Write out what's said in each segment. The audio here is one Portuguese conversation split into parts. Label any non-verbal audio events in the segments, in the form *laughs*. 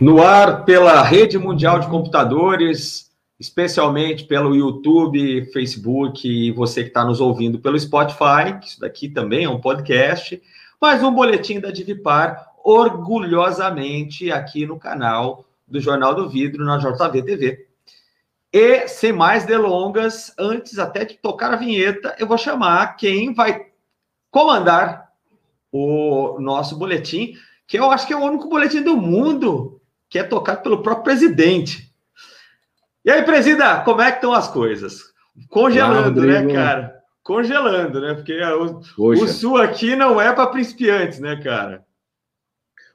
No ar pela rede mundial de computadores, especialmente pelo YouTube, Facebook e você que está nos ouvindo pelo Spotify, que isso daqui também é um podcast, mais um boletim da Divipar, orgulhosamente aqui no canal do Jornal do Vidro, na JV TV. E, sem mais delongas, antes até de tocar a vinheta, eu vou chamar quem vai comandar o nosso boletim, que eu acho que é o único boletim do mundo que é tocado pelo próprio presidente. E aí, presida, como é que estão as coisas? Congelando, Olá, né, cara? Congelando, né? Porque o, o sul aqui não é para principiantes, né, cara?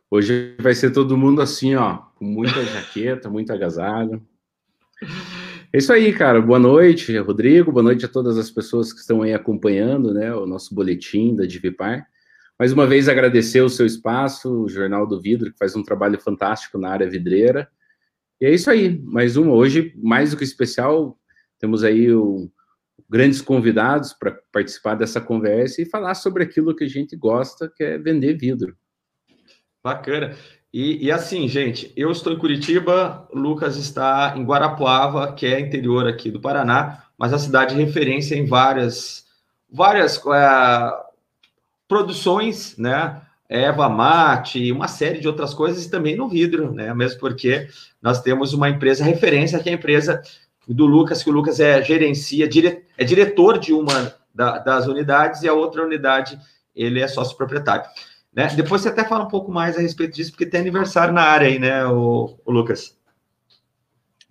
Hoje vai ser todo mundo assim, ó, com muita jaqueta, *laughs* muito agasalho. É isso aí, cara. Boa noite, Rodrigo. Boa noite a todas as pessoas que estão aí acompanhando, né, o nosso boletim da Divipar. Mais uma vez agradecer o seu espaço, o Jornal do Vidro, que faz um trabalho fantástico na área vidreira. E é isso aí, mais uma. Hoje, mais do que especial, temos aí o, grandes convidados para participar dessa conversa e falar sobre aquilo que a gente gosta, que é vender vidro. Bacana. E, e, assim, gente, eu estou em Curitiba, Lucas está em Guarapuava, que é interior aqui do Paraná, mas a cidade de referência em várias, várias é, produções, né? Eva Mate, uma série de outras coisas, e também no vidro, né? Mesmo porque nós temos uma empresa referência, que é a empresa do Lucas, que o Lucas é gerencia, dire, é diretor de uma da, das unidades, e a outra unidade ele é sócio proprietário. Né? Depois você até fala um pouco mais a respeito disso, porque tem aniversário na área aí, né, o, o Lucas?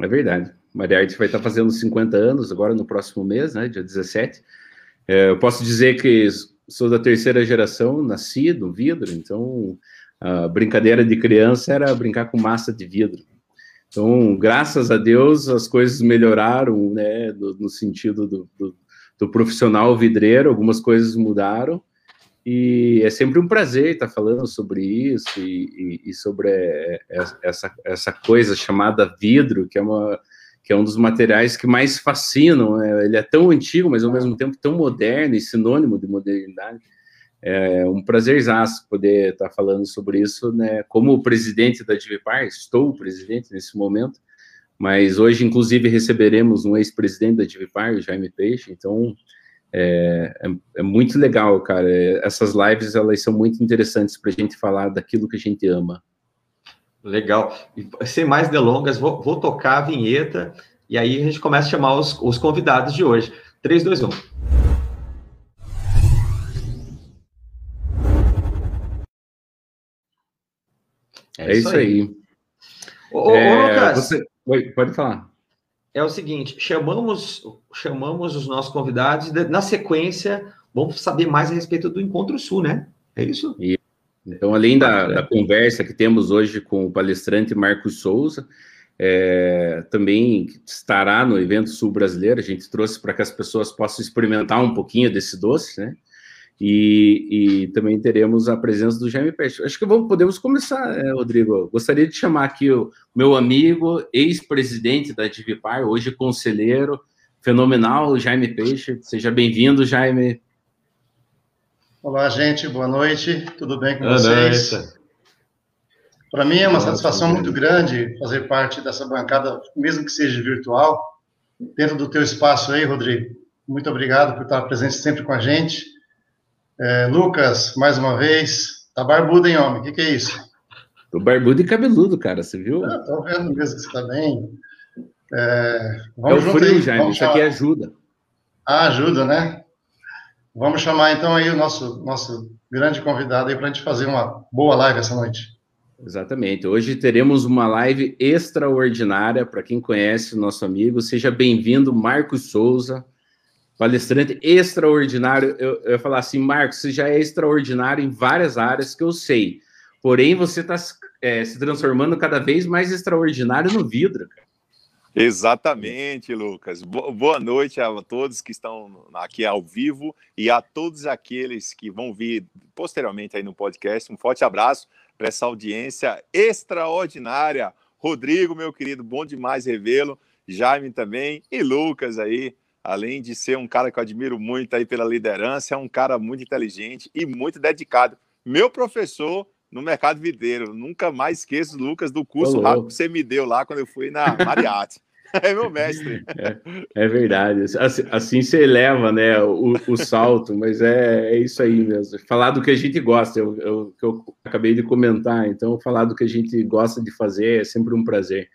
É verdade. Maria Arte vai estar fazendo 50 anos agora no próximo mês, né, dia 17. É, eu posso dizer que sou da terceira geração, nasci no vidro, então a brincadeira de criança era brincar com massa de vidro. Então, graças a Deus, as coisas melhoraram, né, no, no sentido do, do, do profissional vidreiro, algumas coisas mudaram, e é sempre um prazer estar falando sobre isso e, e, e sobre é, é, essa, essa coisa chamada vidro, que é, uma, que é um dos materiais que mais fascinam. Né? Ele é tão antigo, mas ao mesmo tempo tão moderno e sinônimo de modernidade. É um prazerzaço poder estar falando sobre isso, né? Como presidente da Divipar, estou presidente nesse momento, mas hoje, inclusive, receberemos um ex-presidente da Divipar, o Jaime Peixe, então é, é, é, muito legal, cara. Essas lives elas são muito interessantes para a gente falar daquilo que a gente ama. Legal. E, sem mais delongas, vou, vou, tocar a vinheta e aí a gente começa a chamar os, os convidados de hoje. 3, 2, 1. É, isso aí. aí. Ô, é, ô Lucas. Você... Oi, pode falar é o seguinte: chamamos, chamamos os nossos convidados, na sequência, vamos saber mais a respeito do Encontro Sul, né? É isso? E, então, além da, da, conversa que temos hoje com o palestrante Marcos Souza, é, também estará no evento Sul Brasileiro. A gente trouxe para que as pessoas possam experimentar um pouquinho desse doce, né? E, e, também teremos a presença do Jaime Peixe. Acho que vamos, podemos começar, é, Rodrigo. Gostaria de chamar aqui o meu amigo, ex-presidente da Divipar, hoje conselheiro, fenomenal, Jaime Peixe. Seja bem-vindo, Jaime. Olá, gente, boa noite, tudo bem com boa vocês? Para mim é uma satisfação muito grande fazer parte dessa bancada, mesmo que seja virtual, dentro do teu espaço aí, Rodrigo. Muito obrigado por estar presente sempre com a gente é, Lucas, mais uma vez. Tá barbudo, hein, homem? O que, que é isso? Tô barbudo e cabeludo, cara, você viu? Ah, tô vendo mesmo que você tá bem. É, vamos é o frio, Jaime, isso aqui ajuda. Ah, ajuda, né? Vamos chamar então aí o nosso, nosso grande convidado aí para a gente fazer uma boa live essa noite. Exatamente. Hoje teremos uma live extraordinária para quem conhece o nosso amigo. Seja bem-vindo, Marcos Souza palestrante extraordinário. Eu, eu ia falar assim, Marcos, você já é extraordinário em várias áreas que eu sei. Porém, você está é, se transformando cada vez mais extraordinário no vidro, cara. Exatamente, Lucas. Boa noite a todos que estão aqui ao vivo e a todos aqueles que vão vir posteriormente aí no podcast. Um forte abraço para essa audiência extraordinária. Rodrigo, meu querido, bom demais revê-lo. Jaime também e Lucas aí, além de ser um cara que eu admiro muito aí pela liderança, é um cara muito inteligente e muito dedicado. Meu professor no mercado videiro, nunca mais esqueço, Lucas, do curso rápido que você me deu lá quando eu fui na Mariatti. *laughs* É meu mestre. É, é verdade. Assim, assim, você eleva né, o, o salto, mas é, é, isso aí mesmo. Falar do que a gente gosta, eu, eu, eu acabei de comentar, então falar do que a gente gosta de fazer é sempre um prazer.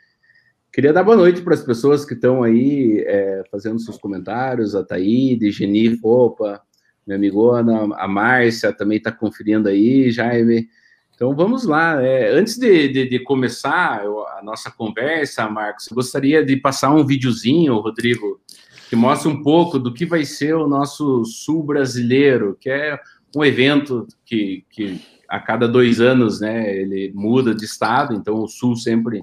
Queria dar boa noite para as pessoas que estão aí é, fazendo seus comentários, a Taíde, Geni Fopa, minha amigona, a Márcia também está conferindo aí, Jaime. Então vamos lá. É, antes de, de, de começar a nossa conversa, Marcos, eu gostaria de passar um videozinho, Rodrigo, que mostra um pouco do que vai ser o nosso Sul brasileiro, que é um evento que, que a cada dois anos, né, ele muda de estado, então o Sul sempre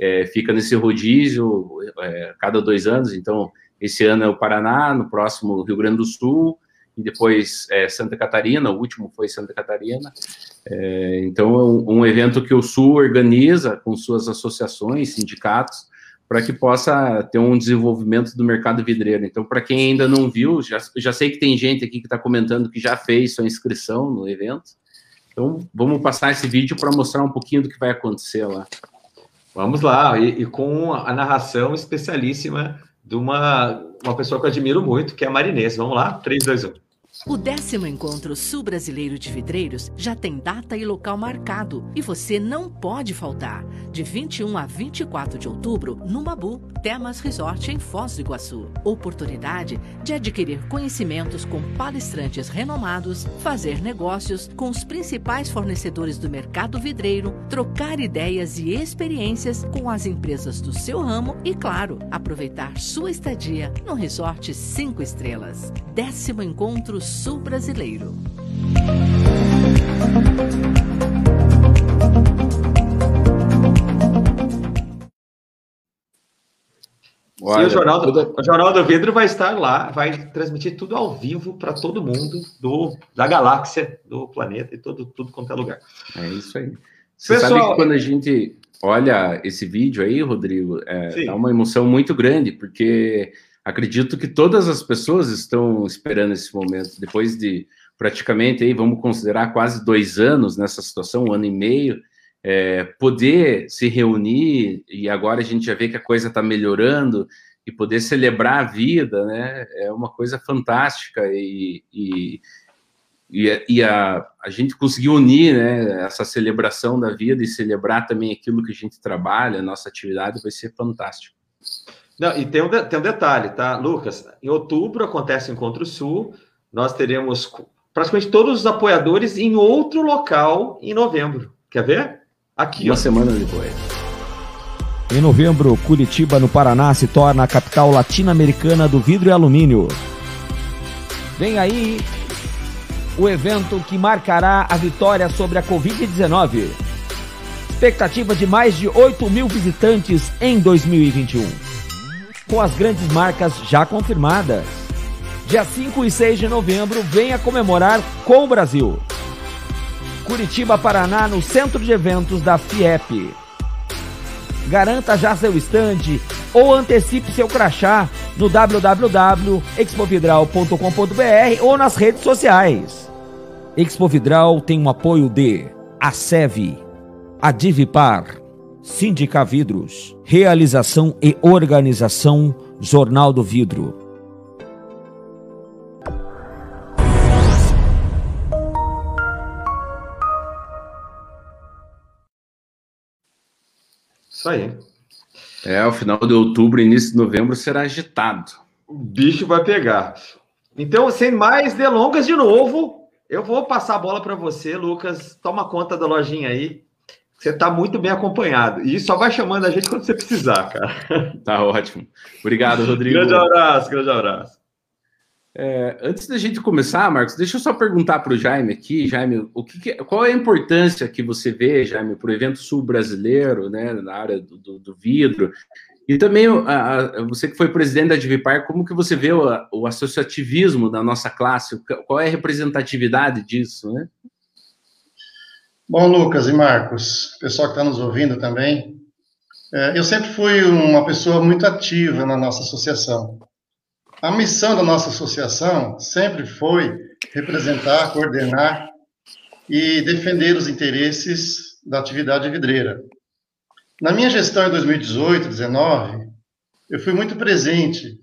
é, fica nesse rodízio é, cada dois anos. Então, esse ano é o Paraná, no próximo Rio Grande do Sul, e depois é, Santa Catarina, o último foi Santa Catarina. É, então, é um, um, evento que o Sul organiza com suas associações, sindicatos, para que possa ter um desenvolvimento do mercado vidreiro. Então, para quem ainda não viu, já, já sei que tem gente aqui que está comentando que já fez sua inscrição no evento. Então, vamos passar esse vídeo para mostrar um pouquinho do que vai acontecer lá. Vamos lá, e, e, com a narração especialíssima de uma, uma pessoa que eu admiro muito, que é a Marinês. Vamos lá? 3, 2, 1. O décimo encontro sul-brasileiro de vidreiros já tem data e local marcado e você não pode faltar. De 21 a 24 de outubro, no Mabu, Temas Resort em Foz do Iguaçu. Oportunidade de adquirir conhecimentos com palestrantes renomados, fazer negócios com os principais fornecedores do mercado vidreiro, trocar ideias e experiências com as empresas do seu ramo e, claro, aproveitar sua estadia no Resort 5 Estrelas. Décimo encontro Sul Brasileiro. Olha, o, jornal do, o Jornal do Vidro vai estar lá, vai transmitir tudo ao vivo para todo mundo do, da galáxia, do planeta e todo, tudo quanto é lugar. É isso aí. Você Pessoal, sabe que quando a gente olha esse vídeo aí, Rodrigo, é, é uma emoção muito grande, porque acredito que todas as pessoas estão esperando esse momento, depois de praticamente, aí, vamos considerar quase dois anos nessa situação, um ano e meio, é, poder se reunir, e agora a gente já vê que a coisa está melhorando, e poder celebrar a vida, né, é uma coisa fantástica, e, e, e, e a, a gente conseguiu unir, né, essa celebração da vida e celebrar também aquilo que a gente trabalha, a nossa atividade, vai ser fantástico. Não, e tem um, tem um detalhe, tá, Lucas? Em outubro acontece o Encontro Sul, nós teremos praticamente todos os apoiadores em outro local em novembro. Quer ver? Aqui. Uma ó. semana depois. Em novembro, Curitiba, no Paraná, se torna a capital latino-americana do vidro e alumínio. Vem aí o evento que marcará a vitória sobre a Covid-19. Expectativa de mais de 8 mil visitantes em 2021 com as grandes marcas já confirmadas. Dia 5 e 6 de novembro, venha comemorar com o Brasil. Curitiba, Paraná, no centro de eventos da FIEP. Garanta já seu stand ou antecipe seu crachá no www.expovidral.com.br ou nas redes sociais. Expovidral tem o um apoio de ASEV, Adivipar, Sindica Vidros. Realização e organização Jornal do Vidro. Isso aí. É, o final de outubro, início de novembro será agitado. O bicho vai pegar. Então, sem mais delongas de novo, eu vou passar a bola para você, Lucas. Toma conta da lojinha aí você está muito bem acompanhado. E só vai chamando a gente quando você precisar, cara. *laughs* Tá ótimo. Obrigado, Rodrigo. grande abraço, grande abraço. É, antes da gente começar, Marcos, deixa eu só perguntar para o Jaime aqui, Jaime, o que, qual é a importância que você vê, Jaime, para o evento sul brasileiro, né, na área do, do, do vidro, e também a, a, você que foi presidente da Divipar, como que você vê o, o associativismo da nossa classe? Qual é a representatividade disso, né? Bom, Lucas e Marcos, pessoal que está nos ouvindo também, é, eu sempre fui uma pessoa muito ativa na nossa associação. a missão da nossa associação sempre foi representar, coordenar e defender os interesses da atividade vidreira. Na minha gestão em 2018, 2019, eu fui muito presente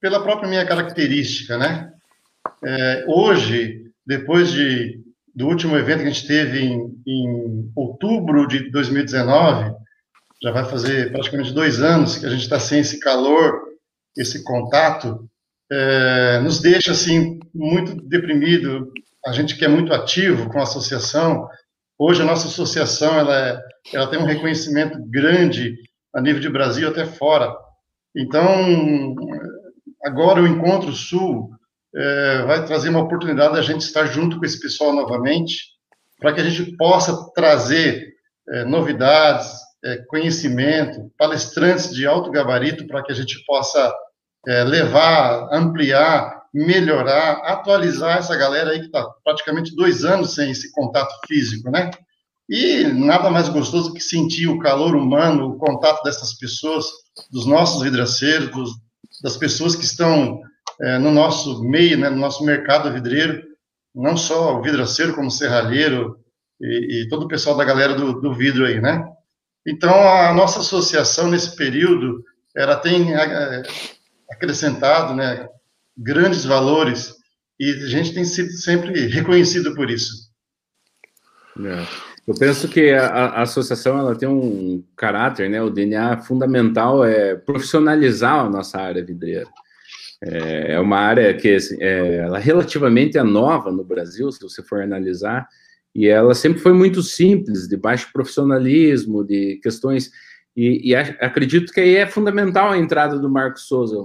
pela própria minha característica, né? É, hoje, depois de, do último evento que a gente teve em, em outubro de 2019, já vai fazer praticamente dois anos que a gente está sem esse calor, esse contato, é, nos deixa assim muito deprimido. A gente que é muito ativo com a associação, hoje a nossa associação ela, é, ela tem um reconhecimento grande a nível de Brasil até fora. Então, agora o Encontro Sul é, vai trazer uma oportunidade da gente estar junto com esse pessoal novamente, para que a gente possa trazer é, novidades, é, conhecimento, palestrantes de alto gabarito, para que a gente possa é, levar, ampliar, melhorar, atualizar essa galera aí que está praticamente dois anos sem esse contato físico, né? E nada mais gostoso que sentir o calor humano, o contato dessas pessoas, dos nossos vidraceiros, dos, das pessoas que estão é, no nosso meio, né, no nosso mercado vidreiro, não só o vidraceiro, como o serralheiro e, e todo o pessoal da galera do, do vidro aí, né? Então, a nossa associação, nesse período, ela tem é, acrescentado né, grandes valores e a gente tem sido sempre reconhecido por isso. É. Eu penso que a, a, associação ela tem um caráter, né? O DNA fundamental é profissionalizar a nossa área vidreira. É, é uma área que assim, é, ela relativamente é nova no Brasil, se você for analisar, e ela sempre foi muito simples, de baixo profissionalismo, de questões. E, e acredito que aí é fundamental a entrada do Marcos Souza.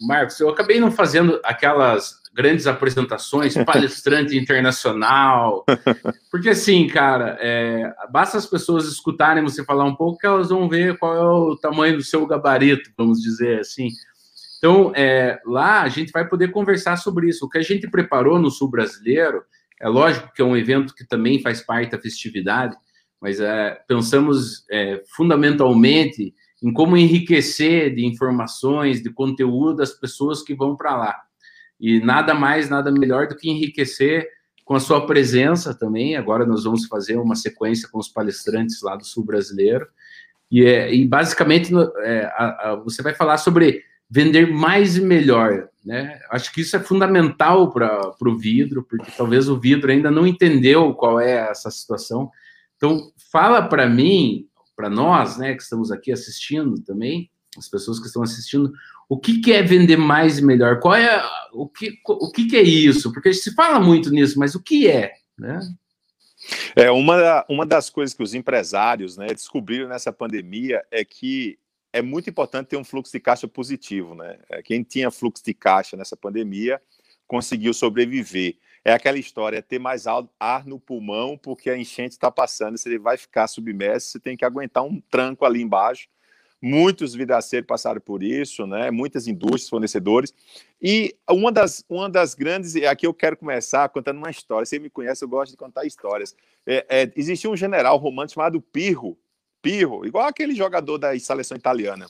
Marcos, eu acabei não fazendo aquelas grandes apresentações, *laughs* palestrante internacional, porque assim, cara, é, basta as pessoas escutarem você falar um pouco que elas vão ver qual é o tamanho do seu gabarito, vamos dizer assim. Então, é, lá a gente vai poder conversar sobre isso. O que a gente preparou no Sul Brasileiro, é lógico que é um evento que também faz parte da festividade, mas é, pensamos é, fundamentalmente em como enriquecer de informações, de conteúdo das pessoas que vão para lá. E nada mais, nada melhor do que enriquecer com a sua presença também. Agora nós vamos fazer uma sequência com os palestrantes lá do Sul Brasileiro. E, é, e basicamente é, a, a, você vai falar sobre vender mais e melhor. Né? Acho que isso é fundamental para o vidro, porque talvez o vidro ainda não entendeu qual é essa situação. Então, fala para mim para nós, né, que estamos aqui assistindo também, as pessoas que estão assistindo, o que, que é vender mais e melhor? Qual é o que, o que, que é isso? Porque se fala muito nisso, mas o que é, né? É uma, uma das coisas que os empresários né, descobriram nessa pandemia é que é muito importante ter um fluxo de caixa positivo, né? É, quem tinha fluxo de caixa nessa pandemia conseguiu sobreviver é aquela história, é ter mais ar no pulmão, porque a enchente está passando, se ele vai ficar submerso, você tem que aguentar um tranco ali embaixo. Muitos vidraceiros passaram por isso, né? muitas indústrias, fornecedores. E uma das, uma das grandes, aqui eu quero começar contando uma história. Você me conhece, eu gosto de contar histórias. É, é, existia um general romano chamado Pirro, Pirro, igual aquele jogador da seleção italiana.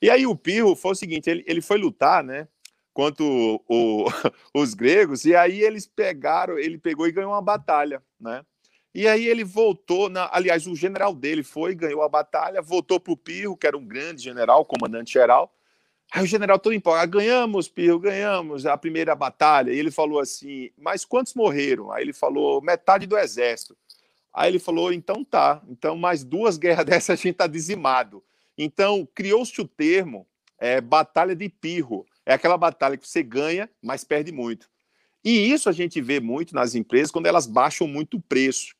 E aí o Pirro foi o seguinte, ele, ele foi lutar, né? quanto o, *laughs* os gregos, e aí eles pegaram, ele pegou e ganhou uma batalha, né? E aí ele voltou, na, aliás, o general dele foi, ganhou a batalha, voltou para o Pirro, que era um grande general, comandante-geral. Aí o general todo empolgado, ganhamos, Pirro, ganhamos a primeira batalha. E ele falou assim, mas quantos morreram? Aí ele falou, metade do exército. Aí ele falou, então tá, então mais duas *laughs* guerras dessas a gente tá dizimado. Então criou-se o termo é, Batalha de Pirro, é aquela batalha que você ganha, mas perde muito. E isso a gente vê muito nas empresas quando elas baixam muito o preço.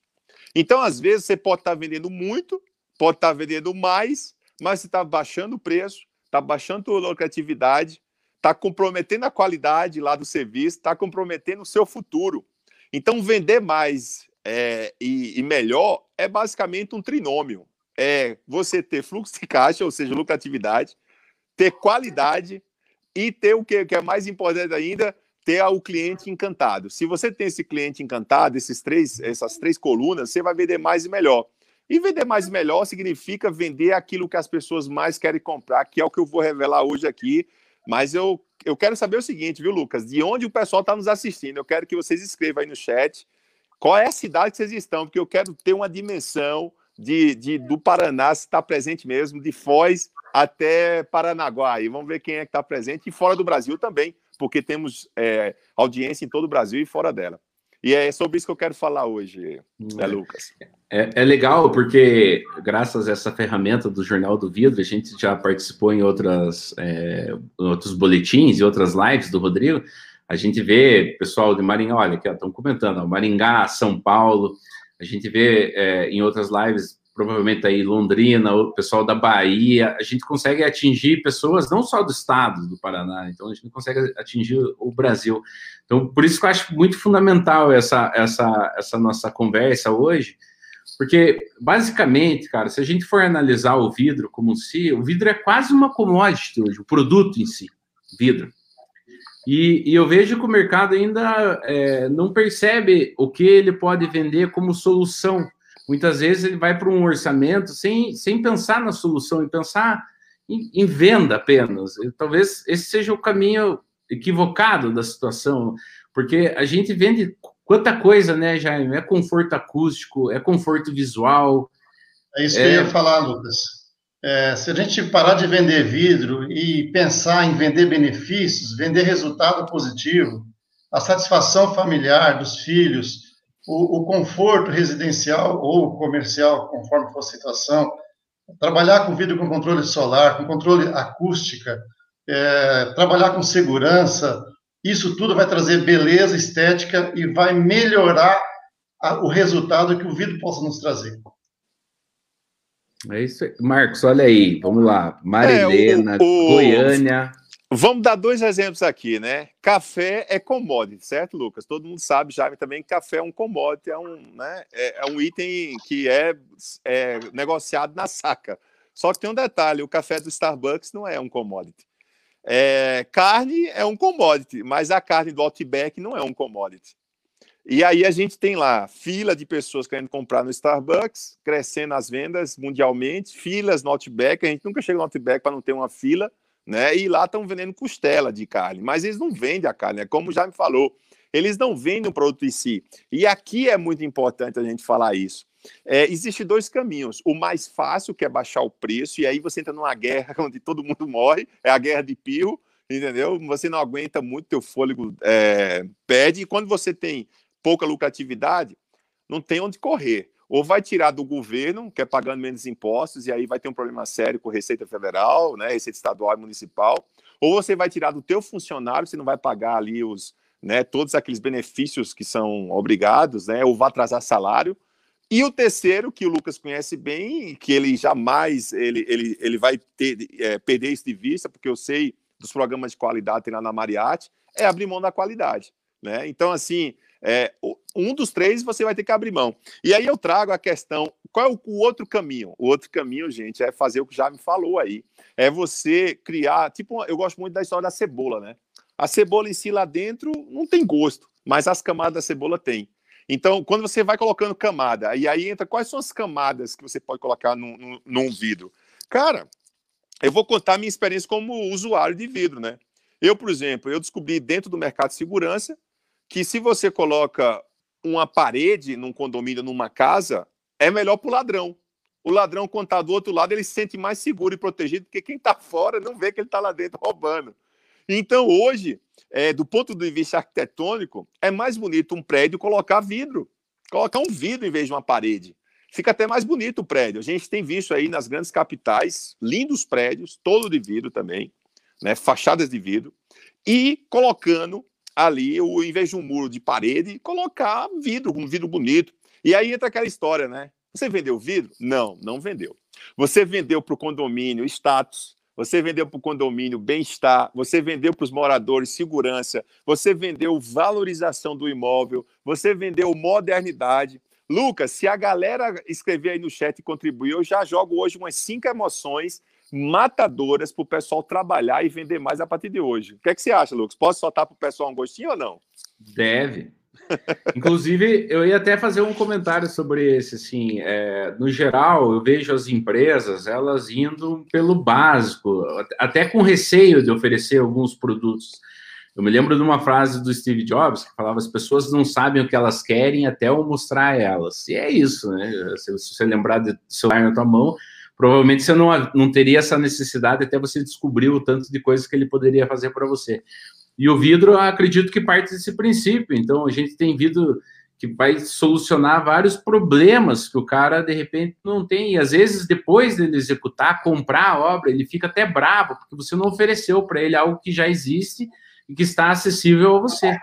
Então, às vezes, você pode estar vendendo muito, pode estar vendendo mais, mas você está baixando o preço, está baixando a lucratividade, está comprometendo a qualidade lá do serviço, está comprometendo o seu futuro. Então, vender mais é, e, e melhor é basicamente um trinômio. É você ter fluxo de caixa, ou seja, lucratividade, ter qualidade e ter o que, que é mais importante ainda, ter o cliente encantado. Se você tem esse cliente encantado, esses três, essas três colunas, você vai vender mais e melhor. E vender mais e melhor significa vender aquilo que as pessoas mais querem comprar, que é o que eu vou revelar hoje aqui. Mas eu, eu quero saber o seguinte, viu, Lucas? De onde o pessoal está nos assistindo? Eu quero que vocês escrevam aí no chat qual é a cidade que vocês estão, porque eu quero ter uma dimensão de, de do Paraná, se está presente mesmo, de Foz até Paranaguá. E vamos ver quem é que está presente, e fora do Brasil também, porque temos é, audiência em todo o Brasil e fora dela. E é sobre isso que eu quero falar hoje, né, Lucas? É, é, legal porque, graças a essa ferramenta do Jornal do Vidro, a gente já participou em outras, é, outros boletins e outras lives do Rodrigo. A gente vê pessoal de Maringá, olha, aqui estão comentando, ó, Maringá, São Paulo. A gente vê é, em outras lives provavelmente aí Londrina, o pessoal da Bahia, a gente consegue atingir pessoas não só do estado do Paraná, então a gente consegue atingir o Brasil. Então, por isso que eu acho muito fundamental essa, essa, essa nossa conversa hoje, porque basicamente, cara, se a gente for analisar o vidro como si, o vidro é quase uma commodity hoje, o produto em si, vidro. E, e eu vejo que o mercado ainda é, não percebe o que ele pode vender como solução Muitas vezes ele vai para um orçamento sem, sem pensar na solução e pensar em, em venda apenas. E, talvez esse seja o caminho equivocado da situação, porque a gente vende quanta coisa, né, Jaime? É conforto acústico, é conforto visual. É isso que é... eu ia falar, Lucas. É, se a gente parar de vender vidro e pensar em vender benefícios, vender resultado positivo, a satisfação familiar dos filhos, o, o, conforto residencial ou comercial, conforme for a situação, trabalhar com vidro com controle solar, com controle acústica, é, trabalhar com segurança, isso tudo vai trazer beleza estética e vai melhorar a, o resultado que o vidro possa nos trazer. É isso aí. Marcos, olha aí, vamos lá. Marilena, é, o, o, Goiânia. Vamos dar dois exemplos aqui, né? Café é commodity, certo, Lucas? Todo mundo sabe, Jaime, também que café é um commodity, é um, né, é, é um item que é, é, negociado na saca. Só que tem um detalhe: o café do Starbucks não é um commodity. É, carne é um commodity, mas a carne do Outback não é um commodity. E aí a gente tem lá fila de pessoas querendo comprar no Starbucks, crescendo as vendas mundialmente, filas no Outback. A gente nunca chega no Outback para não ter uma fila né? E lá estão vendendo costela de carne, mas eles não vendem a carne, é como já me falou, eles não vendem o produto em si. E aqui é muito importante a gente falar isso. É, Existem dois caminhos. O mais fácil, que é baixar o preço, e aí você entra numa guerra *laughs* onde todo mundo morre, é a guerra de pirro, entendeu? Você não aguenta muito, teu fôlego é, pede, e quando você tem pouca lucratividade, não tem onde correr ou vai tirar do governo, que é pagando menos impostos, e aí vai ter um problema sério com Receita Federal, né, Receita Estadual e Municipal, ou você vai tirar do teu funcionário, você não vai pagar ali os, né, todos aqueles benefícios que são obrigados, né, ou vai atrasar salário, e o terceiro, que o Lucas conhece bem, que ele jamais ele, ele, ele vai ter, é, perder isso de vista, porque eu sei dos programas de qualidade tem lá na Mariatti, é abrir mão da qualidade. Né? Então, assim, é, um dos três você vai ter que abrir mão. E aí eu trago a questão: qual é o, o, outro caminho? O outro caminho, gente, é fazer o que já me falou aí. É você criar. Tipo, eu gosto muito da história da cebola, né? A cebola em si lá dentro não tem gosto, mas as camadas da cebola tem. Então, quando você vai colocando camada, e aí entra quais são as camadas que você pode colocar num, num, num vidro? Cara, eu vou contar minha experiência como usuário de vidro, né? Eu, por exemplo, eu descobri dentro do mercado de segurança que se você coloca uma parede num condomínio, numa casa, é melhor para o ladrão. O ladrão, quando está do outro lado, ele se sente mais seguro e protegido, porque quem está fora não vê que ele está lá dentro roubando. Então, hoje, é, do ponto de vista arquitetônico, é mais bonito um prédio colocar vidro. Colocar um vidro em vez de uma parede. Fica até mais bonito o prédio. A gente tem visto aí nas grandes capitais lindos prédios, todo de vidro também, né, fachadas de vidro, e colocando ali, o, em vez de um muro de parede, colocar vidro, um vidro bonito. E aí entra aquela história, né? Você vendeu vidro? Não, não vendeu. Você vendeu para o condomínio status, você vendeu para o condomínio bem-estar, você vendeu para os moradores segurança, você vendeu valorização do imóvel, você vendeu modernidade. Lucas, se a galera escrever aí no chat e contribuir, eu já jogo hoje umas cinco emoções matadoras para o pessoal trabalhar e vender mais a partir de hoje. O que, é que você acha, Lucas? Posso soltar para o pessoal um gostinho ou não? Deve. Inclusive, eu ia até fazer um comentário sobre esse, assim, é, no geral, eu vejo as empresas, elas indo pelo básico, até com receio de oferecer alguns produtos. Eu me lembro de uma frase do Steve Jobs que falava: as pessoas não sabem o que elas querem até eu mostrar a elas. E é isso, né? Se, você lembrar do celular na tua mão, provavelmente você não, não teria essa necessidade até você descobrir o tanto de coisas que ele poderia fazer para você. E o vidro, acredito que parte desse princípio. Então, a gente tem vidro que vai solucionar vários problemas que o cara, de repente, não tem. E, às vezes, depois dele executar, comprar a obra, ele fica até bravo, porque você não ofereceu para ele algo que já existe e que está acessível a você.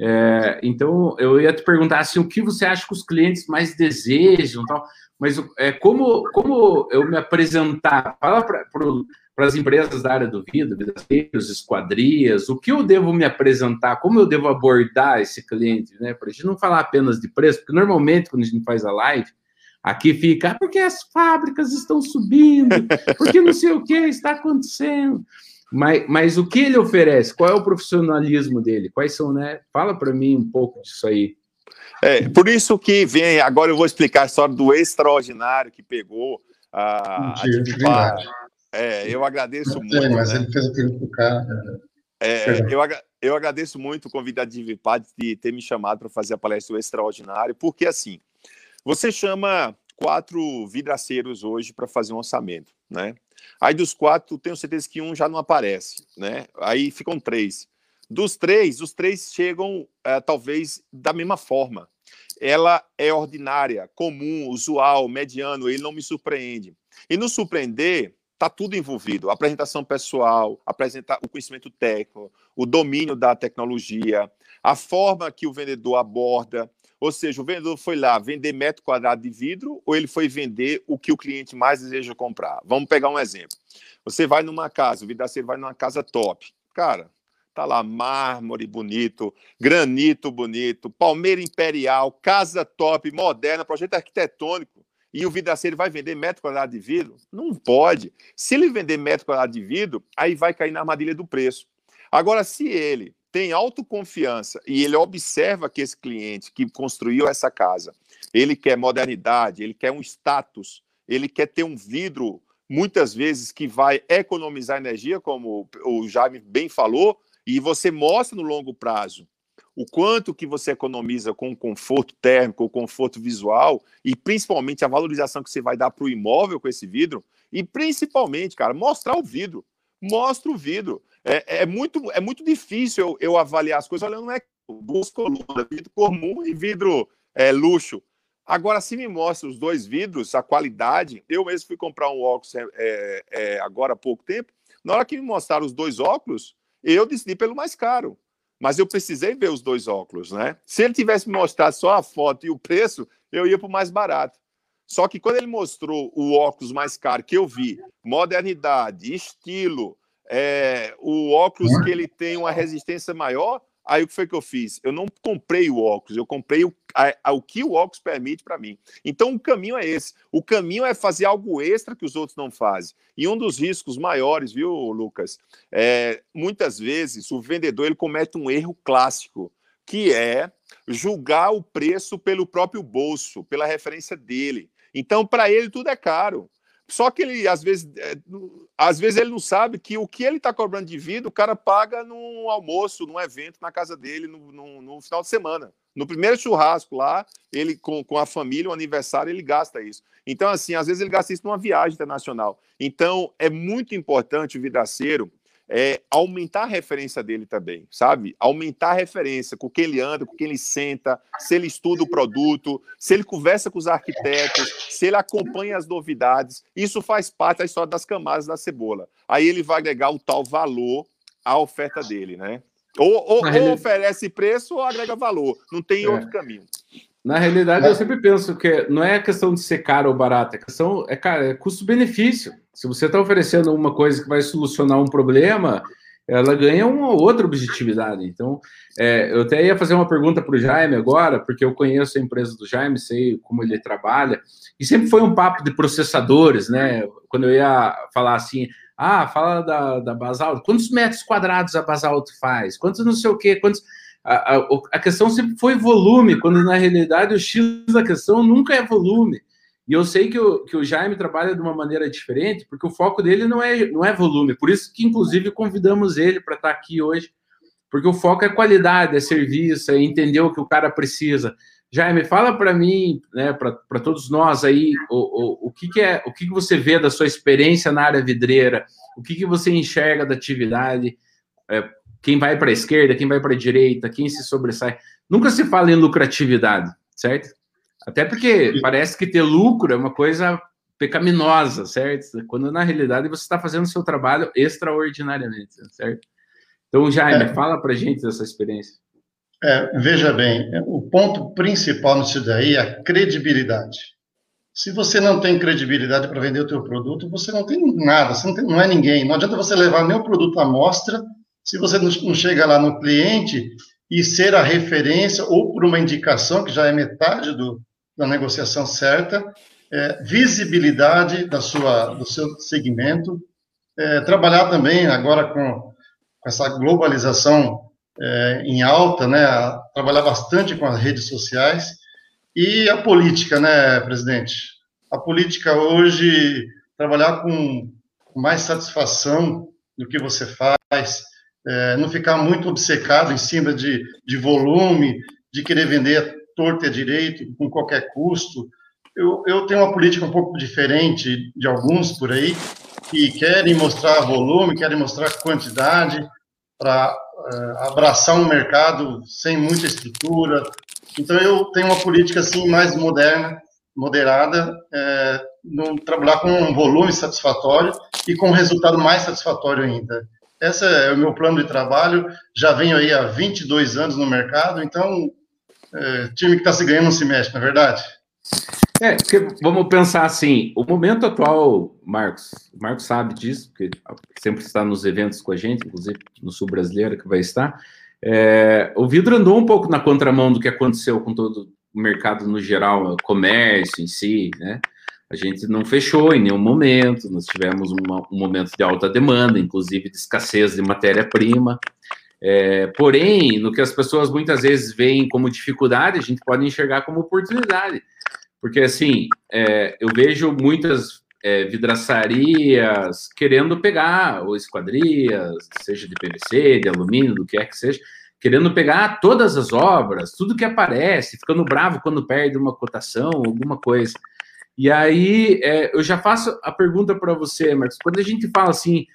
É, então, eu ia te perguntar assim, o que você acha que os clientes mais desejam, tal, mas é, como, como eu me apresentar? Fala para as empresas da área do vidro, vidreiros, esquadrias, o que eu devo me apresentar, como eu devo abordar esse cliente, né? Para a gente não falar apenas de preço, porque normalmente quando a gente faz a live, aqui fica, ah, porque as fábricas estão subindo, porque não sei o que está acontecendo. Mas, mas o que ele oferece? Qual é o profissionalismo dele? Quais são, né? Fala para mim um pouco disso aí. É, por isso que vem, agora eu vou explicar a história do extraordinário que pegou a, Mentira, a é, eu agradeço muito. Sei, mas né? ele fez aquilo pro cara. É, eu, eu agradeço muito o convite da Divipad de ter me chamado para fazer a palestra extraordinário, porque assim, você chama quatro vidraceiros hoje para fazer um orçamento, né? Aí dos quatro, tenho certeza que um já não aparece, né? Aí ficam três. Dos três, os três chegam é, talvez da mesma forma. Ela é ordinária, comum, usual, mediano, ele não me surpreende. E no surpreender, está tudo envolvido. apresentação pessoal, apresentar o conhecimento técnico, o domínio da tecnologia, a forma que o vendedor aborda. Ou seja, o vendedor foi lá vender metro quadrado de vidro ou ele foi vender o que o cliente mais deseja comprar? Vamos pegar um exemplo. Você vai numa casa, o vidraceiro vai numa casa top. Cara, tá lá mármore bonito, granito bonito, palmeira imperial, casa top, moderna, projeto arquitetônico e o vidraceiro vai vender metro quadrado de vidro? Não pode. Se ele vender metro quadrado de vidro, aí vai cair na armadilha do preço. Agora, se ele tem autoconfiança e ele observa que esse cliente que construiu essa casa, ele quer modernidade, ele quer um status, ele quer ter um vidro, muitas vezes, que vai economizar energia, como o Jaime bem falou, e você mostra no longo prazo o quanto que você economiza com o conforto térmico, o conforto visual e principalmente a valorização que você vai dar para o imóvel com esse vidro e principalmente, cara, mostrar o vidro. Mostra o vidro. É, é muito, é muito difícil eu, eu, avaliar as coisas olhando é duas colunas, vidro comum e vidro é, luxo. Agora, se me mostra os dois vidros, a qualidade, eu mesmo fui comprar um óculos é, é, é agora há pouco tempo. Na hora que me mostraram os dois óculos, eu decidi pelo mais caro mas eu precisei ver os dois óculos, né? Se ele tivesse me mostrado só a foto e o preço, eu ia para o mais barato. Só que quando ele mostrou o óculos mais caro que eu vi, modernidade, estilo, é, o óculos que ele tem uma resistência maior, Aí o que foi que eu fiz? Eu não comprei o óculos, eu comprei o, a, a, o que o óculos permite para mim. Então o caminho é esse. O caminho é fazer algo extra que os outros não fazem. E um dos riscos maiores, viu, Lucas? É, muitas vezes o vendedor ele comete um erro clássico, que é julgar o preço pelo próprio bolso, pela referência dele. Então, para ele, tudo é caro. Só que ele, às vezes, é, às vezes ele não sabe que o que ele está cobrando de vida, o cara paga num almoço, num evento na casa dele, no, no, no, final de semana. No primeiro churrasco lá, ele com, com a família, o aniversário, ele gasta isso. Então, assim, às vezes ele gasta isso numa viagem internacional. Então, é muito importante o vidraceiro é, aumentar a referência dele também, sabe? Aumentar a referência com quem ele anda, com quem ele senta, se ele estuda o produto, se ele conversa com os arquitetos, se ele acompanha as novidades. Isso faz parte da história das camadas da cebola. Aí ele vai agregar o tal valor à oferta dele, né? Ou, ou, ou oferece preço ou agrega valor. Não tem é. outro caminho. Na realidade, eu sempre penso que não é questão de ser caro ou barato, é questão é, é custo-benefício. Se você está oferecendo uma coisa que vai solucionar um problema, ela ganha uma outra objetividade. Então, é, eu até ia fazer uma pergunta para o Jaime agora, porque eu conheço a empresa do Jaime, sei como ele trabalha, e sempre foi um papo de processadores, né? Quando eu ia falar assim, ah, fala da, da Basalto, quantos metros quadrados a Basalto faz? Quantos não sei o quê, quantos A, a, a, questão sempre foi volume, quando na realidade o X da questão nunca é volume. E eu sei que o, que o Jaime trabalha de uma maneira diferente, porque o foco dele não é, não é volume. Por isso que, inclusive, convidamos ele para estar aqui hoje, porque o foco é qualidade, é serviço, é entender o que o cara precisa. Jaime, fala para mim, né, para todos nós aí, o, o, o, que, que, é, o que, que você vê da sua experiência na área vidreira, o que, que você enxerga da atividade, é, quem vai para a esquerda, quem vai para a direita, quem se sobressai. Nunca se fala em lucratividade, certo? Até porque parece que ter lucro é uma coisa pecaminosa, certo? Quando na realidade você está fazendo o seu trabalho extraordinariamente, certo? Então, Jaime, é. fala para gente dessa experiência. É, veja bem, o ponto principal nisso daí é a credibilidade. Se você não tem credibilidade para vender o teu produto, você não tem nada, você não, tem, não, é ninguém. Não adianta você levar nem o produto à mostra se você não, chega lá no cliente e ser a referência ou por uma indicação, que já é metade do, da negociação certa, é, visibilidade da sua, do seu segmento, é, trabalhar também agora com, com essa globalização é, em alta, né, trabalhar bastante com as redes sociais e a política, né, presidente? A política hoje, trabalhar com mais satisfação do que você faz, é, não ficar muito obcecado em cima de, de volume, de querer vender torto e direito, com qualquer custo. Eu, eu tenho uma política um pouco diferente de alguns por aí, que querem mostrar volume, querem mostrar quantidade, para uh, abraçar um mercado sem muita estrutura. Então, eu tenho uma política assim mais moderna, moderada, é, no, trabalhar com um volume satisfatório e com um resultado mais satisfatório ainda. Esse é o meu plano de trabalho. Já venho aí há 22 anos no mercado, então, é, time que está se ganhando não se mexe, não é verdade? É, vamos pensar assim, o momento atual, Marcos, o Marcos sabe disso, porque sempre está nos eventos com a gente, inclusive no Sul Brasileiro que vai estar. É, o vidro andou um pouco na contramão do que aconteceu com todo o mercado no geral, comércio em si, né? A gente não fechou em nenhum momento, nós tivemos uma, um momento de alta demanda, inclusive de escassez de matéria-prima. É, porém, no que as pessoas muitas vezes veem como dificuldade, a gente pode enxergar como oportunidade. Porque, assim, é, eu vejo muitas é, vidraçarias querendo pegar, ou esquadrias, seja de PVC, de alumínio, do que é que seja, querendo pegar todas as obras, tudo que aparece, ficando bravo quando perde uma cotação, alguma coisa. E aí, é, eu já faço a pergunta para você, Marcos, quando a gente fala assim,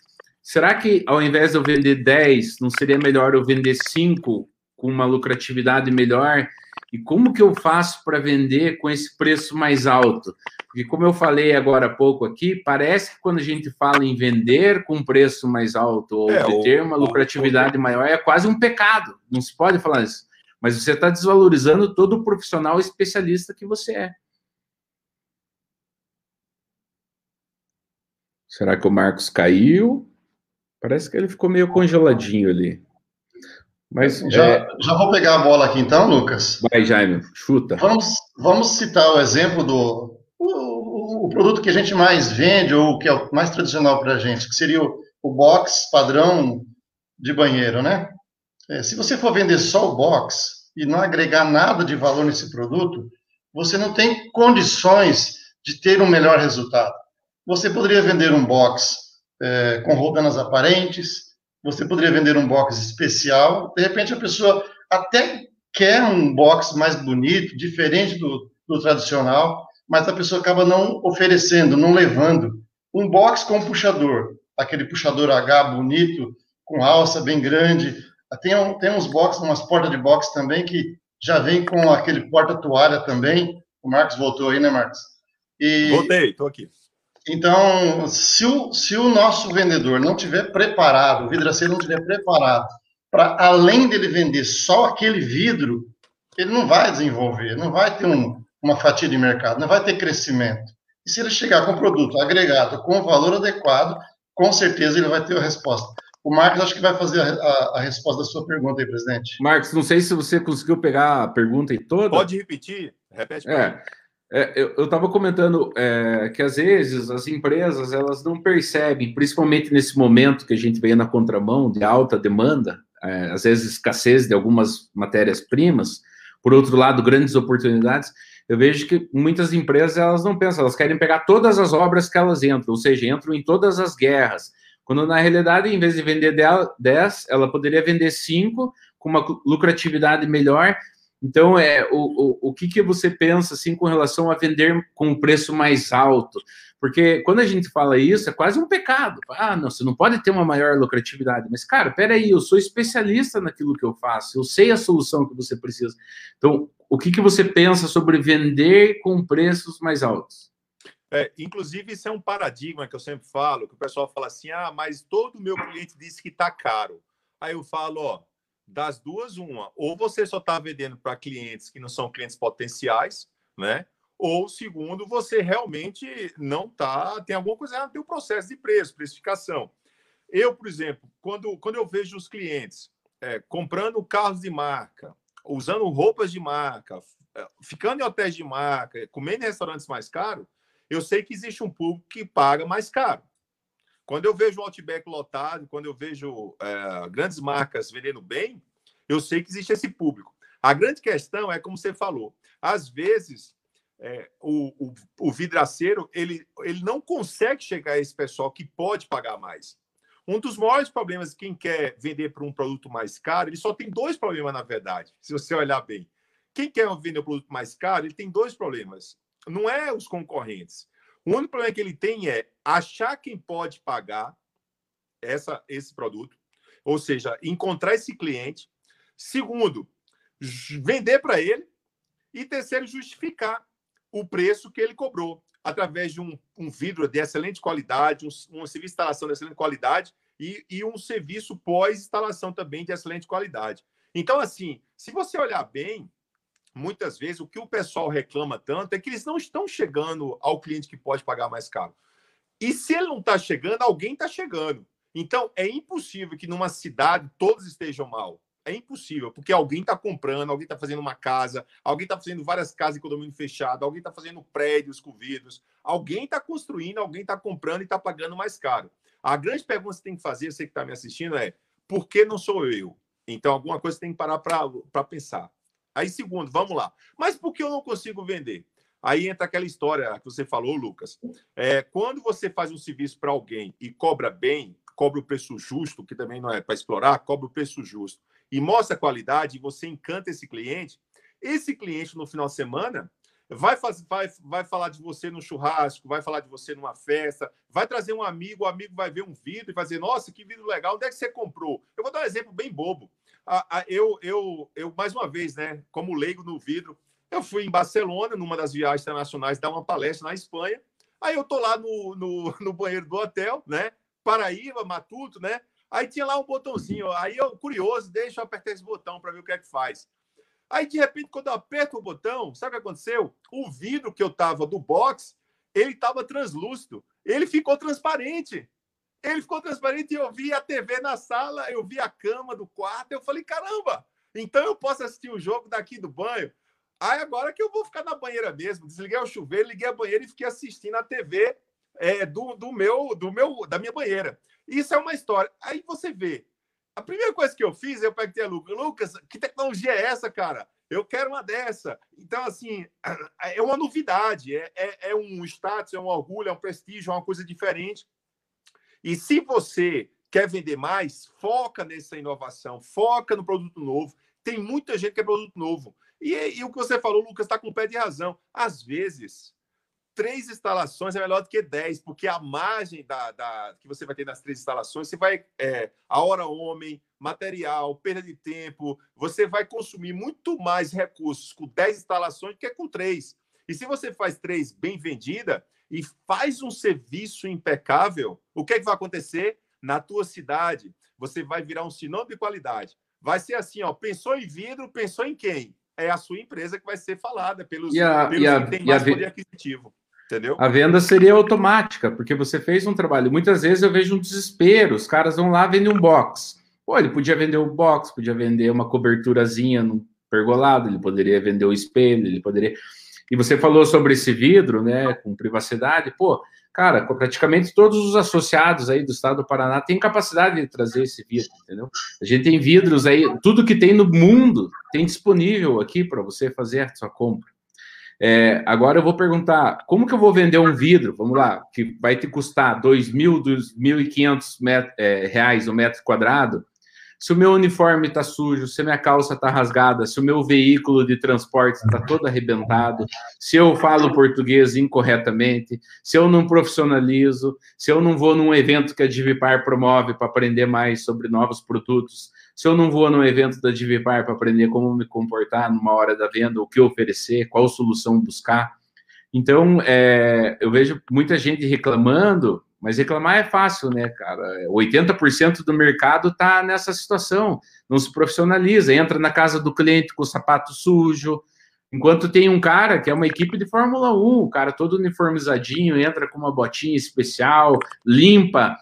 será que ao invés de eu vender 10, não seria melhor eu vender 5 com uma lucratividade melhor e como que eu faço para vender com esse preço mais alto? Porque, como eu falei agora há pouco aqui, parece que quando a gente fala em vender com preço mais alto ou é, ter uma lucratividade o, maior, é quase um pecado. Não se pode falar isso. Mas você está desvalorizando todo o profissional especialista que você é. Será que o Marcos caiu? Parece que ele ficou meio congeladinho ali. Mas já, é... já vou pegar a bola aqui então, Lucas. Vai, Jaime, chuta. Vamos, vamos citar o exemplo do o, o, produto que a gente mais vende, ou que é o mais tradicional para a gente, que seria o, o box padrão de banheiro, né? É, se você for vender só o box e não agregar nada de valor nesse produto, você não tem condições de ter um melhor resultado. Você poderia vender um box é, com rodanas aparentes, você poderia vender um box especial, de repente a pessoa até quer um box mais bonito, diferente do, do tradicional, mas a pessoa acaba não oferecendo, não levando. Um box com puxador, aquele puxador H bonito, com alça bem grande. Tem, um, tem uns boxes, umas portas de box também que já vem com aquele porta-toalha também. O Marcos voltou aí, né, Marcos? E, Voltei, estou aqui. Então, se o, se o nosso vendedor não tiver preparado, o vidraceiro não tiver preparado para, além dele vender só aquele vidro, ele não vai desenvolver, não vai ter um, uma fatia de mercado, não vai ter crescimento. E se ele chegar com produto agregado, com valor adequado, com certeza ele vai ter a resposta. O Marcos acho que vai fazer a, a, a resposta da sua pergunta aí, presidente. Marcos, não sei se você conseguiu pegar a pergunta aí toda. Pode repetir? Repete. É. É, eu estava comentando é, que às vezes as empresas elas não percebem, principalmente nesse momento que a gente vem na contramão de alta demanda, é, às vezes, escassez de algumas matérias-primas, por outro lado, grandes oportunidades, eu vejo que muitas empresas elas não pensam, elas querem pegar todas as obras que elas entram, ou seja, entram em todas as guerras. Quando na realidade, em vez de vender 10, ela poderia vender 5 com uma lucratividade melhor. Então, é o, o, o que, que você pensa assim com relação a vender com um preço mais alto? Porque quando a gente fala isso, é quase um pecado. Ah, não, você não pode ter uma maior lucratividade. Mas, cara, peraí, eu sou especialista naquilo que eu faço, eu sei a solução que você precisa. Então, o que, que você pensa sobre vender com preços mais altos? É, inclusive, isso é um paradigma que eu sempre falo, que o pessoal fala assim, ah, mas todo meu cliente disse que está caro. Aí eu falo, ó, das duas, uma, ou você só está vendendo para clientes que não são clientes potenciais, né? ou segundo, você realmente não está, tem alguma coisa errada no processo de preço, precificação. Eu, por exemplo, quando, quando eu vejo os clientes é, comprando carros de marca, usando roupas de marca, é, ficando em hotéis de marca, comendo em restaurantes mais caros, eu sei que existe um público que paga mais caro. Quando eu vejo o Outback lotado, quando eu vejo é, grandes marcas vendendo bem, eu sei que existe esse público. A grande questão é, como você falou, às vezes é, o, o, o, vidraceiro ele, ele não consegue chegar a esse pessoal que pode pagar mais. Um dos maiores problemas quem quer vender para um produto mais caro, ele só tem dois problemas, na verdade, se você olhar bem. Quem quer vender um produto mais caro, ele tem dois problemas. Não é os concorrentes. O único problema que ele tem é achar quem pode pagar essa, esse produto, ou seja, encontrar esse cliente. Segundo, vender para ele. E terceiro, justificar o preço que ele cobrou, através de um, um vidro de excelente qualidade, um, um, serviço de instalação de excelente qualidade e, e um serviço pós-instalação também de excelente qualidade. Então, assim, se você olhar bem, muitas vezes o que o pessoal reclama tanto é que eles não estão chegando ao cliente que pode pagar mais caro. E se ele não está chegando, alguém está chegando. Então, é impossível que numa cidade todos estejam mal. É impossível, porque alguém está comprando, alguém está fazendo uma casa, alguém está fazendo várias casas em condomínio fechado, alguém está fazendo prédios com vidros, alguém está construindo, alguém está comprando e está pagando mais caro. A grande pergunta que você tem que fazer, você que está me assistindo, é por que não sou eu? Então, alguma coisa você tem que parar para pensar. Aí, segundo, vamos lá. Mas por que eu não consigo vender? Aí entra aquela história que você falou, Lucas. É, quando você faz um serviço para alguém e cobra bem, cobra o preço justo, que também não é para explorar, cobra o preço justo e mostra a qualidade, e você encanta esse cliente, esse cliente no final de semana vai, faz, vai, vai falar de você no churrasco, vai falar de você numa festa, vai trazer um amigo, o amigo vai ver um vidro e vai dizer, nossa, que vidro legal, onde é que você comprou? Eu vou dar um exemplo bem bobo. Eu, eu, eu, mais uma vez, né, como leigo no vidro, eu fui em Barcelona, numa das viagens internacionais, dar uma palestra na Espanha. Aí eu tô lá no, no, *laughs* no banheiro do hotel, né? Paraíba, Matuto, né? Aí tinha lá um botãozinho. Aí eu, curioso, deixa eu apertar esse botão para ver o que é que faz. Aí, de repente, quando eu aperto o botão, sabe o que aconteceu? O vidro que eu tava do box, ele tava translúcido. Ele ficou transparente. Ele ficou transparente e eu vi a TV na sala, eu vi a cama do quarto. Eu falei, caramba, então eu posso assistir o jogo daqui do banho. Aí agora que eu vou ficar na banheira mesmo. Desliguei o chuveiro, liguei a banheira e fiquei assistindo a TV é, do, do meu, do meu, da minha banheira. Isso é uma história. Aí você vê. A primeira coisa que eu fiz, eu perguntei a Lucas, Lucas, que tecnologia é essa, cara? Eu quero uma dessa. Então, assim, é uma novidade, é, é, é um status, é um orgulho, é um prestígio, é uma coisa diferente. E se você quer vender mais, foca nessa inovação, foca no produto novo. Tem muita gente que é produto novo. E, e o que você falou, Lucas, está com o pé de razão. Às vezes, três instalações é melhor do que dez, porque a margem da, da que você vai ter nas três instalações, você vai é, a hora homem, material, perda de tempo, você vai consumir muito mais recursos com dez instalações do que com três. E se você faz três bem vendida e faz um serviço impecável, o que, é que vai acontecer? Na tua cidade, você vai virar um sinônimo de qualidade. Vai ser assim, ó, pensou em vidro, pensou em quem? É a sua empresa que vai ser falada pelos, e a, pelos e a, que têm mais poder aquisitivo. Entendeu? A venda seria automática, porque você fez um trabalho. Muitas vezes eu vejo um desespero, os caras vão lá vendem um box. Pô, ele podia vender um box, podia vender uma coberturazinha no pergolado, ele poderia vender o espelho, ele poderia. E você falou sobre esse vidro, né, com privacidade. Pô, cara, praticamente todos os associados aí do estado do Paraná têm capacidade de trazer esse vidro, entendeu? A gente tem vidros aí, tudo que tem no mundo tem disponível aqui para você fazer a sua compra. É, agora eu vou perguntar, como que eu vou vender um vidro, vamos lá, que vai te custar 2.000, 2.500 é, reais o metro quadrado, se o meu uniforme está sujo, se a minha calça está rasgada, se o meu veículo de transporte está todo arrebentado, se eu falo português incorretamente, se eu não profissionalizo, se eu não vou num evento que a Divipar promove para aprender mais sobre novos produtos, se eu não vou num evento da Divipar para aprender como me comportar numa hora da venda, o que oferecer, qual solução buscar. Então, é, eu vejo muita gente reclamando mas reclamar é fácil, né, cara? 80% do mercado está nessa situação, não se profissionaliza, entra na casa do cliente com o sapato sujo, enquanto tem um cara que é uma equipe de Fórmula 1, o cara todo uniformizadinho, entra com uma botinha especial, limpa.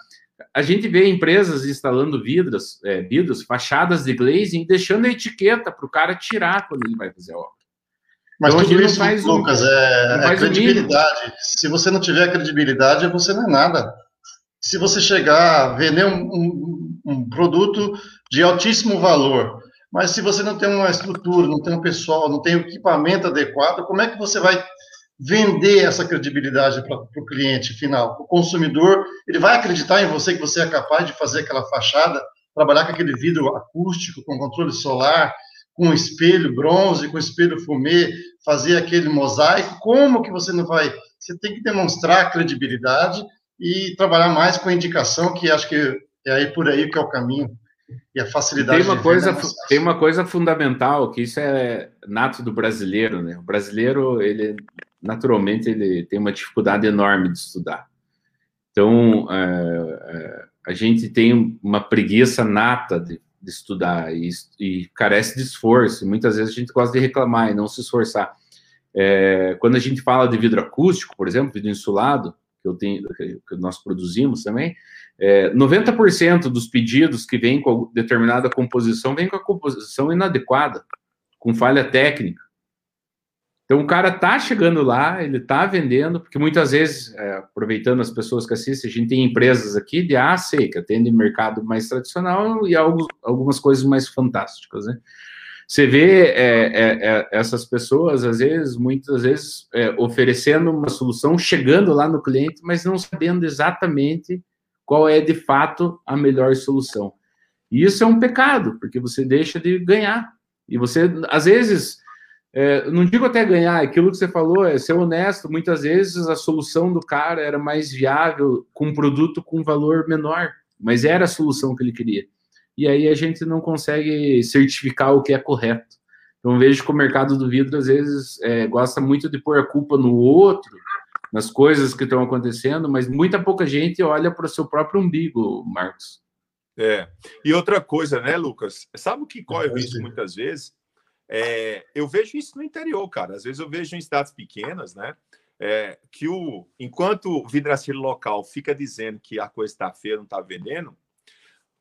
A gente vê empresas instalando vidros, é, vidros, fachadas de glazing, deixando a etiqueta para o cara tirar quando ele vai fazer a obra. Mas então, tudo isso, faz Lucas, um, é, é credibilidade. Se você não tiver credibilidade, você não é nada. Se você chegar a vender um, um, um, produto de altíssimo valor, mas se você não tem uma estrutura, não tem um pessoal, não tem um equipamento adequado, como é que você vai vender essa credibilidade para o cliente final? O consumidor, ele vai acreditar em você que você é capaz de fazer aquela fachada, trabalhar com aquele vidro acústico, com controle solar, com espelho bronze, com espelho fumê, fazer aquele mosaico, como que você não vai? Você tem que demonstrar credibilidade e trabalhar mais com indicação, que acho que é aí por aí que é o caminho e a facilidade. Tem uma coisa, é tem uma coisa fundamental que isso é nato do brasileiro, né? O brasileiro ele naturalmente ele tem uma dificuldade enorme de estudar. Então é, é, a gente tem uma preguiça nata de de estudar e, e, carece de esforço. Muitas vezes a gente gosta de reclamar e não se esforçar. É, quando a gente fala de vidro acústico, por exemplo, vidro insulado, que eu tenho, que nós produzimos também, é, 90% dos pedidos que vêm com determinada composição vem com a composição inadequada, com falha técnica. Então, o cara tá chegando lá, ele tá vendendo, porque muitas vezes, é, aproveitando as pessoas que assistem, a gente tem empresas aqui de A a C, que atendem mercado mais tradicional e alguns, algumas coisas mais fantásticas, né? Você vê é, é, é essas pessoas, às vezes, muitas vezes, é, oferecendo uma solução, chegando lá no cliente, mas não sabendo exatamente qual é, de fato, a melhor solução. E isso é um pecado, porque você deixa de ganhar. E você, às vezes é, não digo até ganhar, aquilo que você falou é ser honesto. Muitas vezes a solução do cara era mais viável com um produto com valor menor, mas era a solução que ele queria. E aí a gente não consegue certificar o que é correto. Então vejo que o mercado do vidro às vezes é, gosta muito de pôr a culpa no outro, nas coisas que estão acontecendo, mas muita pouca gente olha para o seu próprio umbigo, Marcos. É. E outra coisa, né, Lucas? Sabe o que corre visto muitas vezes? É, eu vejo isso no interior, cara. Às vezes eu vejo em cidades pequenas, né? É, que o enquanto o vidraceiro local fica dizendo que a coisa está feia, não está vendendo,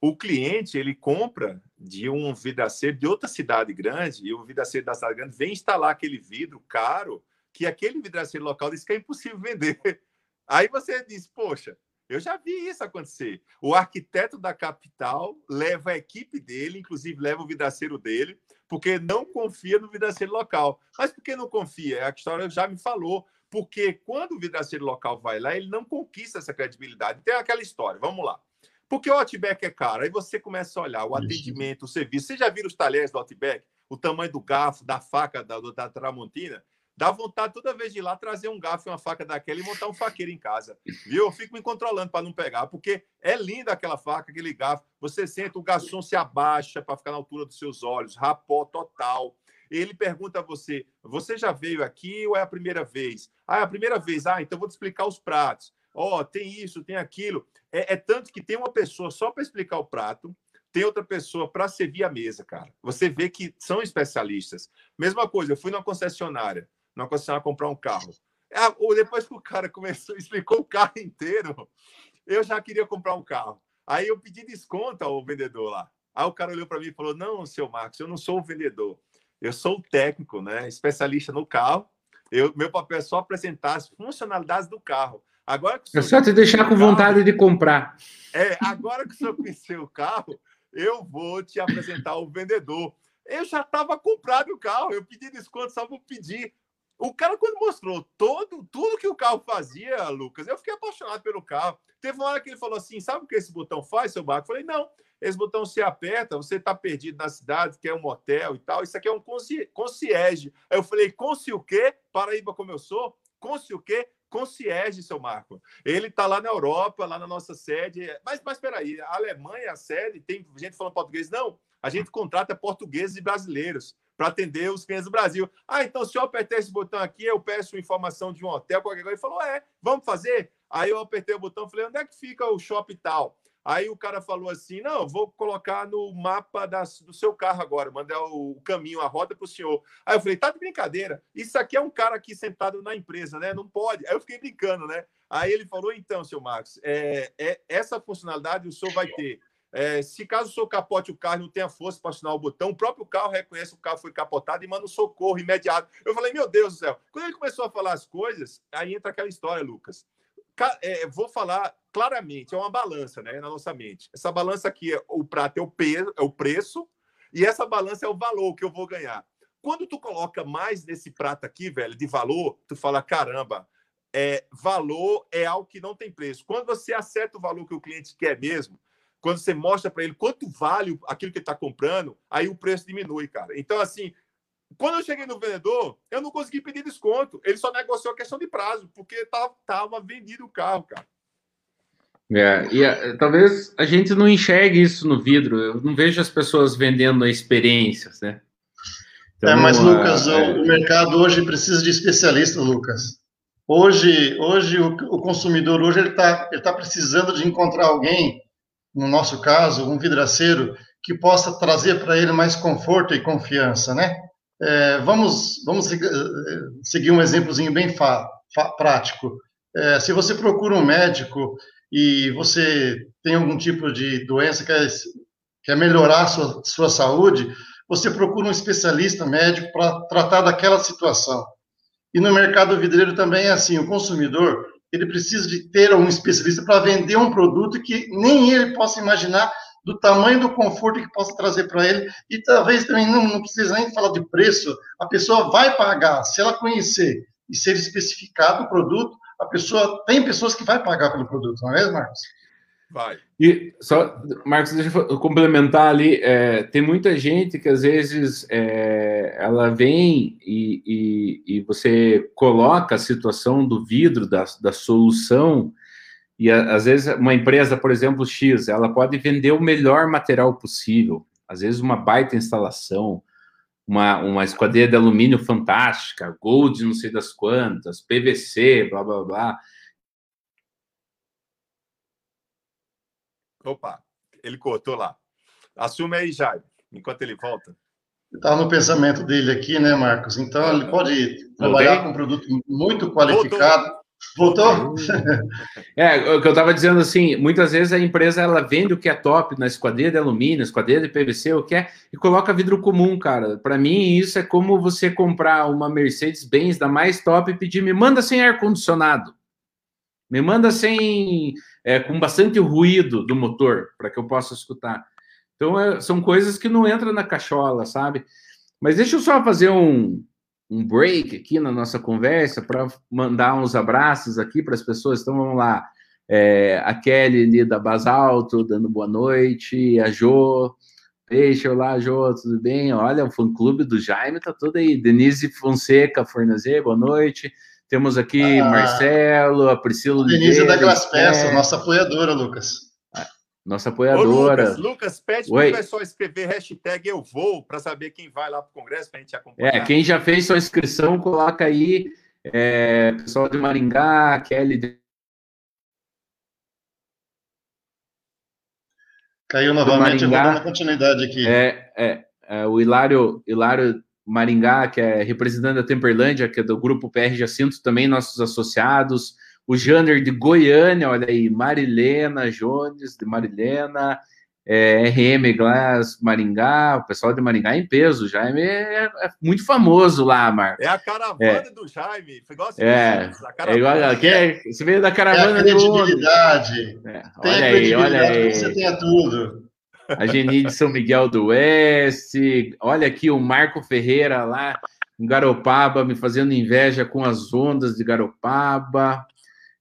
o cliente ele compra de um vidraceiro de outra cidade grande e o vidraceiro da cidade grande vem instalar aquele vidro caro que aquele vidraceiro local diz que é impossível vender. *laughs* Aí você diz, poxa, eu já vi isso acontecer. O arquiteto da capital leva a equipe dele, inclusive leva o vidraceiro dele, porque não confia no vidraceiro local. Mas por que não confia? A história já me falou. Porque quando o vidraceiro local vai lá, ele não conquista essa credibilidade. Tem aquela história, vamos lá. Porque o Outback é caro. Aí você começa a olhar o atendimento, o serviço. Você já viram os talheres do Outback? O tamanho do garfo, da faca da, da Tramontina? Dá vontade toda vez de ir lá trazer um garfo e uma faca daquela e montar um faqueiro em casa. Viu? Eu fico me controlando para não pegar, porque é linda aquela faca, aquele garfo. Você sente o garçom se abaixa para ficar na altura dos seus olhos, rapó total. Ele pergunta a você: você já veio aqui ou é a primeira vez? Ah, é a primeira vez. Ah, então vou te explicar os pratos. Ó, oh, tem isso, tem aquilo. É, é tanto que tem uma pessoa só para explicar o prato, tem outra pessoa para servir a mesa, cara. Você vê que são especialistas. Mesma coisa, eu fui numa concessionária na concessionária comprar um carro. É, depois que o cara começou, *laughs* explicou o carro inteiro, eu já queria comprar um carro. Aí eu pedi desconto ao vendedor lá. Aí o cara olhou para mim e falou: Não, seu Marcos, eu não sou o vendedor. Eu sou o técnico, né? Especialista no carro. Eu, meu papel é só apresentar as funcionalidades do carro. Agora é só te deixar com vontade de comprar. É, agora que o senhor conheceu o carro, eu vou te apresentar o vendedor. Eu já estava comprado o carro, eu pedi desconto, só vou pedir. O cara, quando mostrou todo, tudo que o carro fazia, Lucas, eu fiquei apaixonado pelo carro. Teve uma hora que ele falou assim: sabe o que esse botão faz, seu barco? Eu falei, não, esse botão se aperta, você está perdido na cidade, quer um motel e tal. Isso aqui é um concierge. Aí eu falei, conci o quê? Paraíba como eu sou? Conci o quê? concierge, seu Marco. Ele está lá na Europa, lá na nossa sede. Mas, mas peraí, a Alemanha, a sede, tem gente falando português? Não, a gente contrata portugueses e brasileiros para atender os clientes do Brasil. Ah, então se eu apertar esse botão aqui, eu peço informação de um hotel, qualquer coisa. Ele falou, é, vamos fazer? Aí eu apertei o botão falei, onde é que fica o shopping tal? Aí o cara falou assim: não, vou colocar no mapa das, do seu carro agora, mandar o caminho, a roda para o senhor. Aí eu falei: tá de brincadeira. Isso aqui é um cara aqui sentado na empresa, né? Não pode. Aí eu fiquei brincando, né? Aí ele falou: então, seu Marcos, é, é essa funcionalidade o senhor vai ter. É, se caso o senhor capote o carro não tenha força para assinar o botão, o próprio carro reconhece que o carro foi capotado e manda um socorro imediato. Eu falei, meu Deus do céu. Quando ele começou a falar as coisas, aí entra aquela história, Lucas é, vou falar claramente, é uma balança né, na nossa mente. Essa balança aqui, é, o prato é o, peso, é o preço, e essa balança é o valor que eu vou ganhar. Quando tu coloca mais nesse prato aqui, velho, de valor, tu fala, caramba, é, valor é algo que não tem preço. Quando você acerta o valor que o cliente quer mesmo, quando você mostra para ele quanto vale aquilo que ele está comprando, aí o preço diminui, cara. Então, assim, quando eu cheguei no vendedor, eu não consegui pedir desconto. Ele só negociou a questão de prazo, porque tava, tava vendido o carro, cara. É, e a, é, talvez a gente não enxergue isso no vidro. Eu não vejo as pessoas vendendo experiências, né? Então, é, mas Lucas, a, o, o, mercado hoje precisa de especialista, Lucas. Hoje, hoje o, o consumidor hoje ele está ele tá precisando de encontrar alguém, no nosso caso, um vidraceiro que possa trazer para ele mais conforto e confiança, né? É, vamos vamos eh, seguir um exemplozinho bem prático. É, se você procura um médico e você tem algum tipo de doença que quer, quer melhorar a sua, sua saúde, você procura um especialista médico para tratar daquela situação. E no mercado vidreiro também é assim, o consumidor ele precisa de ter um especialista para vender um produto que nem ele possa imaginar do tamanho do conforto que possa trazer para ele, e talvez também não, não precisa nem falar de preço, a pessoa vai pagar, se ela conhecer e ser especificado o produto, a pessoa, tem pessoas que vai pagar pelo produto, não é mesmo, Marcos? Vai. E só, Marcos, deixa eu complementar ali. É, tem muita gente que às vezes é, ela vem e, e, e, você coloca a situação do vidro, da, da solução, e às vezes uma empresa, por exemplo, X, ela pode vender o melhor material possível, às vezes uma baita instalação, uma, uma esquadrilha de alumínio fantástica, gold não sei das quantas, PVC, blá blá blá. Opa, ele cortou lá. Assume aí, Jair, enquanto ele volta. Está no pensamento dele aqui, né, Marcos? Então, ele pode trabalhar com um produto muito qualificado. Voltou. Voltou? É, o que eu estava dizendo assim, muitas vezes a empresa ela vende o que é top na esquadrilha de alumínio, esquadrilha de PVC, o que é, e coloca vidro comum, cara. Para mim, isso é como você comprar uma Mercedes-Benz da mais top e pedir, me manda sem ar-condicionado. Me manda sem, é, com bastante ruído do motor, para que eu possa escutar. Então, é, são coisas que não entram na cachola, sabe? Mas deixa eu só fazer um, um break aqui na nossa conversa para mandar uns abraços aqui para as pessoas. Então vamos lá. É, a Kelly ali da Basalto, dando boa noite, a Jo, Peixe, olá, Jo, tudo bem? Olha, o fã-clube do Jaime tá todo aí. Denise Fonseca Fornazer, boa noite. Temos aqui ah, Marcelo, a Priscila Denise da Glass Peças, nossa apoiadora, Lucas nossa apoiadora. Ô, Lucas, Lucas, pede para o pessoal escrever hashtag eu vou para saber quem vai lá para o Congresso para a gente acompanhar. É, quem já fez sua inscrição, coloca aí. É, pessoal de Maringá, Kelly. De... Caiu novamente, eu vou dar uma continuidade aqui. É, é, é, o Hilário, Hilário Maringá, que é representante da Temperlândia, que é do grupo PR Jacinto, também nossos associados o Jander de Goiânia, olha aí, Marilena Jones, de Marilena, é, RM Glass Maringá, o pessoal de Maringá é em peso, Jaime é, é muito famoso lá, Marcos. É a caravana é. do Jaime, igual assim, é, é igual, aqui é, você veio da caravana é a credibilidade. É, olha aí, olha aí. Você tenha tudo. A Geni de São Miguel do Oeste, olha aqui o Marco Ferreira lá em Garopaba, me fazendo inveja com as ondas de Garopaba.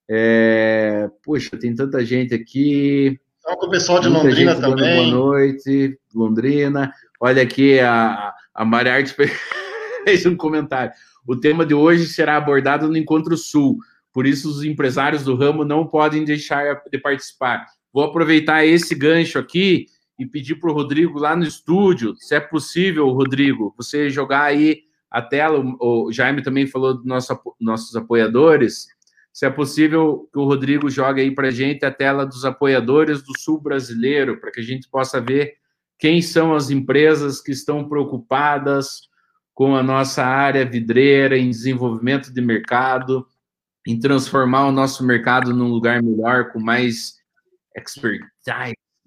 É, puxa, tem tanta gente aqui. Então, com o pessoal de Londrina também. Boa noite, Londrina. Olha aqui, a, a Mariarte *laughs* fez um comentário. O tema de hoje será abordado no Encontro Sul, por isso os empresários do ramo não podem deixar de participar. Vou aproveitar esse gancho aqui e pedir para o Rodrigo lá no estúdio, se é possível, Rodrigo, você jogar aí a tela. O Jaime também falou dos nosso, nossos apoiadores se é possível que o Rodrigo jogue aí para a gente a tela dos apoiadores do Sul Brasileiro, para que a gente possa ver quem são as empresas que estão preocupadas com a nossa área vidreira, em desenvolvimento de mercado, em transformar o nosso mercado num lugar melhor, com mais expertise,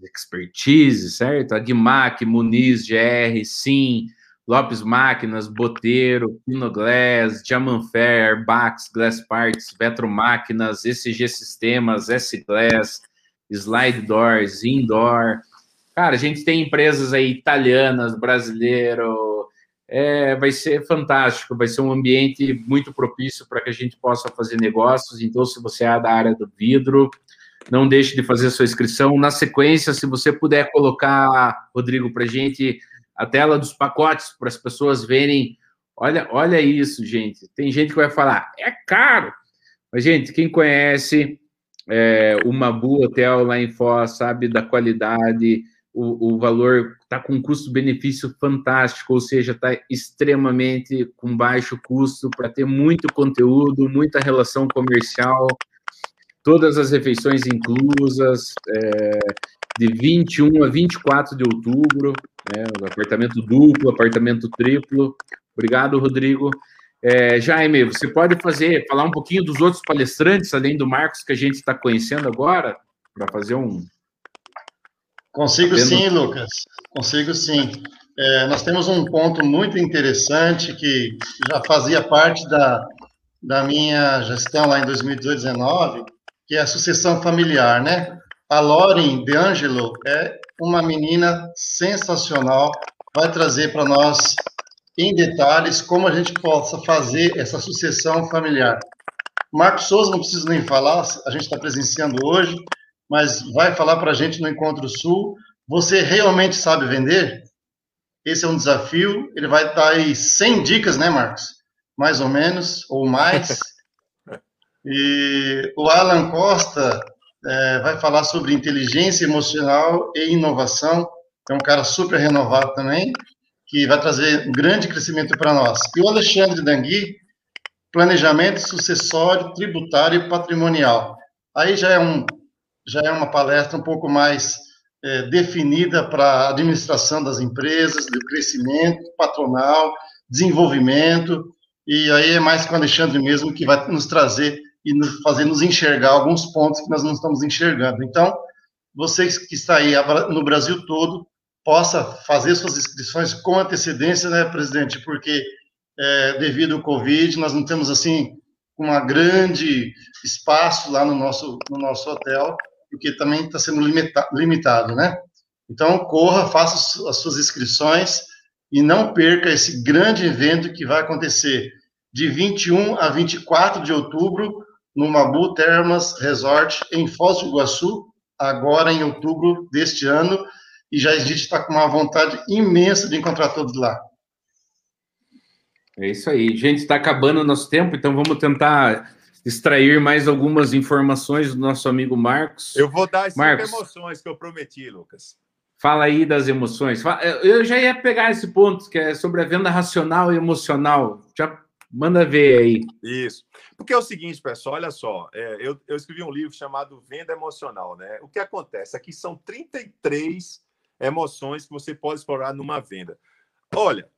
expertise certo? A Guimac, Muniz, GR, Sim, Lopes Máquinas, Boteiro, Pinoglass, Diamanfair, Bax, Glass Parts, Vetro Máquinas, SG Sistemas, S-Glass, Slide Doors, Indoor. Cara, a gente tem empresas aí italianas, brasileiro. É, vai ser fantástico, vai ser um ambiente muito propício para que a gente possa fazer negócios. Então, se você é da área do vidro, não deixe de fazer sua inscrição. Na sequência, se você puder colocar, Rodrigo, para a gente a tela dos pacotes para as pessoas verem. Olha, olha isso, gente. Tem gente que vai falar, é caro. Mas, gente, quem conhece é, o Mabu Hotel lá em Foz sabe da qualidade, o, o valor está com um custo-benefício fantástico, ou seja, está extremamente com baixo custo para ter muito conteúdo, muita relação comercial, todas as refeições inclusas, é, de 21 a 24 de outubro, né, apartamento duplo, apartamento triplo. Obrigado, Rodrigo. É, Jaime, você pode fazer, falar um pouquinho dos outros palestrantes, além do Marcos, que a gente está conhecendo agora, para fazer um. Consigo Tendo... sim, Lucas. Consigo sim. É, nós temos um ponto muito interessante que já fazia parte da, da minha gestão lá em 2019, que é a sucessão familiar, né? A Lauren De Angelo é uma menina sensacional, vai trazer para nós em detalhes como a gente possa fazer essa sucessão familiar. Marcos Souza, não preciso nem falar, a gente está presenciando hoje, mas vai falar para a gente no Encontro Sul. Você realmente sabe vender? Esse é um desafio. Ele vai dar aí 100 dicas, né, Marcos? Mais ou menos, ou mais. *laughs* E o Alan Costa é, vai falar sobre inteligência emocional e inovação. É um cara super renovado também, que vai trazer um grande crescimento para nós. E o Alexandre Dangui, planejamento sucessório, tributário e patrimonial. Aí já é, um, já é uma palestra um pouco mais é, definida para a administração das empresas, do crescimento patronal, desenvolvimento, e aí é mais com o Alexandre mesmo que vai nos trazer e nos, fazer nos enxergar alguns pontos que nós não estamos enxergando. Então, vocês que está aí no Brasil todo, possa fazer suas inscrições com antecedência, né, presidente? Porque é, devido ao Covid, nós não temos assim uma grande espaço lá no nosso no nosso hotel, porque também está sendo limita, limitado, né? Então corra, faça as suas inscrições e não perca esse grande evento que vai acontecer de 21 a 24 de outubro no Mabu Termas Resort em Foz do Iguaçu, agora em outubro deste ano, e já a gente está com uma vontade imensa de encontrar todos lá. É isso aí. Gente, está acabando o nosso tempo, então vamos tentar extrair mais algumas informações do nosso amigo Marcos. Eu vou dar as Marcos, emoções que eu prometi, Lucas. Fala aí das emoções. Eu já ia pegar esse ponto, que é sobre a venda racional e emocional. Já manda ver aí. Isso. Porque é o seguinte, pessoal, olha só, é, eu, eu escrevi um livro chamado Venda Emocional, né? O que acontece? Aqui são 33 emoções que você pode explorar numa venda. Olha,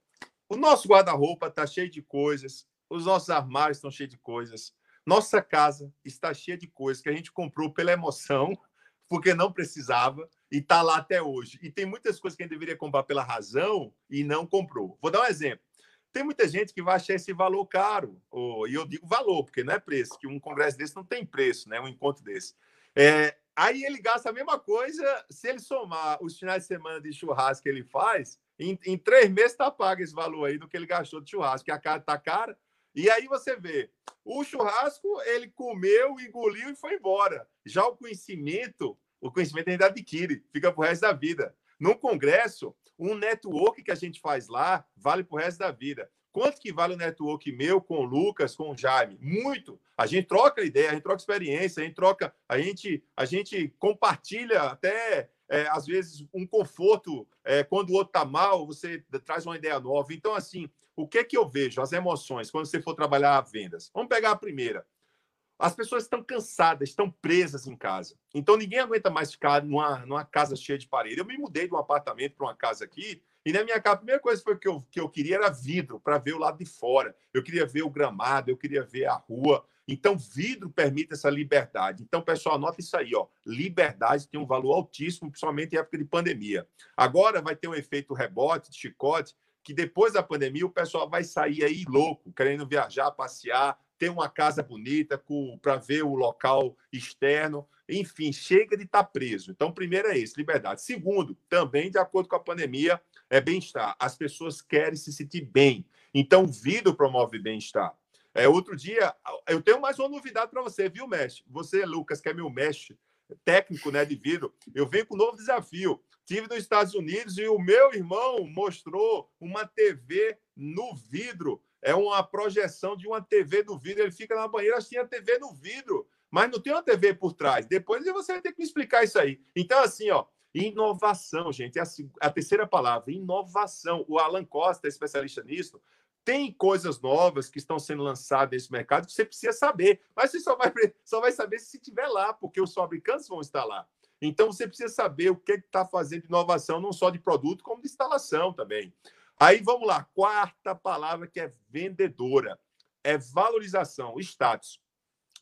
o nosso guarda-roupa está cheio de coisas, os nossos armários estão cheios de coisas, nossa casa está cheia de coisas que a gente comprou pela emoção, *laughs* porque não precisava, e está lá até hoje. E tem muitas coisas que a gente deveria comprar pela razão e não comprou. Vou dar um exemplo. Tem muita gente que vai achar esse valor caro, ou, e eu digo valor, porque não é preço, que um congresso desse não tem preço, né? um encontro desse. É, aí ele gasta a mesma coisa, se ele somar os finais de semana de churrasco que ele faz, em, em três meses está pago esse valor aí do que ele gastou de churrasco, que a cara está cara. E aí você vê, o churrasco ele comeu, engoliu e foi embora. Já o conhecimento, o conhecimento ainda adquire, fica pro resto da vida. Num congresso, um network que a gente faz lá vale pro resto da vida. Quanto que vale o network meu com o Lucas, com o Jaime? Muito. A gente troca ideia, a gente troca experiência, a gente troca, a gente, a gente compartilha até é, às vezes um conforto é, quando o outro está mal, você traz uma ideia nova. Então, assim, o que que eu vejo? As emoções quando você for trabalhar vendas. Vamos pegar a primeira. As pessoas estão cansadas, estão presas em casa. Então ninguém aguenta mais ficar numa, numa casa cheia de parede. Eu me mudei de um apartamento para uma casa aqui e na minha casa a primeira coisa foi que eu, que eu queria era vidro para ver o lado de fora. Eu queria ver o gramado, eu queria ver a rua. Então vidro permite essa liberdade. Então pessoal, anota isso aí, ó. Liberdade tem um valor altíssimo, principalmente em época de pandemia. Agora vai ter um efeito rebote, de chicote, que depois da pandemia o pessoal vai sair aí louco, querendo viajar, passear, ter uma casa bonita para ver o local externo. Enfim, chega de estar tá preso. Então, primeiro é isso, liberdade. Segundo, também de acordo com a pandemia, é bem-estar. As pessoas querem se sentir bem. Então, o vidro promove bem-estar. É, outro dia, eu tenho mais uma novidade para você, viu, mestre? Você, Lucas, que é meu mestre técnico né, de vidro, eu venho com um novo desafio. Tive nos Estados Unidos e o meu irmão mostrou uma TV no vidro é uma projeção de uma TV no vidro. Ele fica na banheira assistindo a TV no vidro, mas não tem uma TV por trás. Depois você vai ter que me explicar isso aí. Então, assim, ó, inovação, gente, é a, a terceira palavra, inovação. O Alan Costa, é especialista nisso, tem coisas novas que estão sendo lançadas nesse mercado que você precisa saber, mas você só vai, só vai saber se estiver lá, porque os fabricantes vão estar lá. Então você precisa saber o que está fazendo de inovação, não só de produto, como de instalação também. Aí vamos lá, quarta palavra que é vendedora, é valorização, status.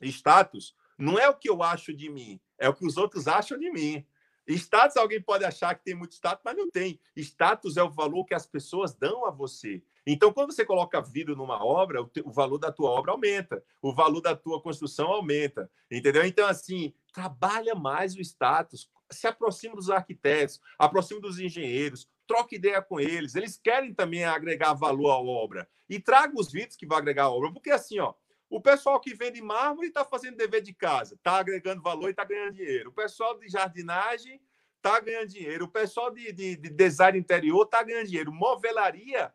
Status não é o que eu acho de mim, é o que os outros acham de mim. Status, alguém pode achar que tem muito status, mas não tem. Status é o valor que as pessoas dão a você. Então, quando você coloca vidro numa obra, o, valor da tua obra aumenta, o valor da tua construção aumenta, entendeu? Então, assim, trabalha mais o status, se aproxima dos arquitetos, aproxima dos engenheiros, troca ideia com eles. Eles querem também agregar valor à obra. E traga os vídeos que vão agregar à obra. Porque assim, ó, o pessoal que vende mármore está fazendo dever de casa, está agregando valor e está ganhando dinheiro. O pessoal de jardinagem está ganhando dinheiro. O pessoal de, de, de design interior está ganhando dinheiro. Movelaria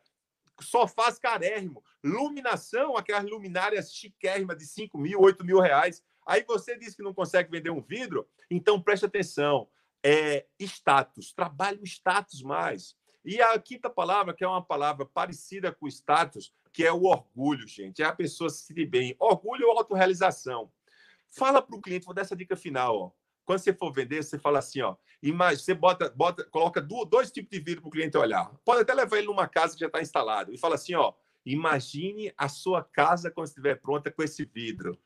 só faz carérrimo. Luminação, aquelas luminárias chiquérrimas de 5 mil, 8 mil reais. Aí você diz que não consegue vender um vidro, então preste atenção é status, trabalhe o status mais. E a quinta palavra, que é uma palavra parecida com status, que é o orgulho, gente. É a pessoa se sentir bem. Orgulho ou autorrealização. Fala para o cliente, vou dar essa dica final, ó. Quando você for vender, você fala assim, ó. Imagina, você bota, bota, coloca dois tipos de vidro para o cliente olhar. Pode até levar ele numa casa que já está instalado. E fala assim, ó. Imagine a sua casa quando estiver pronta com esse vidro.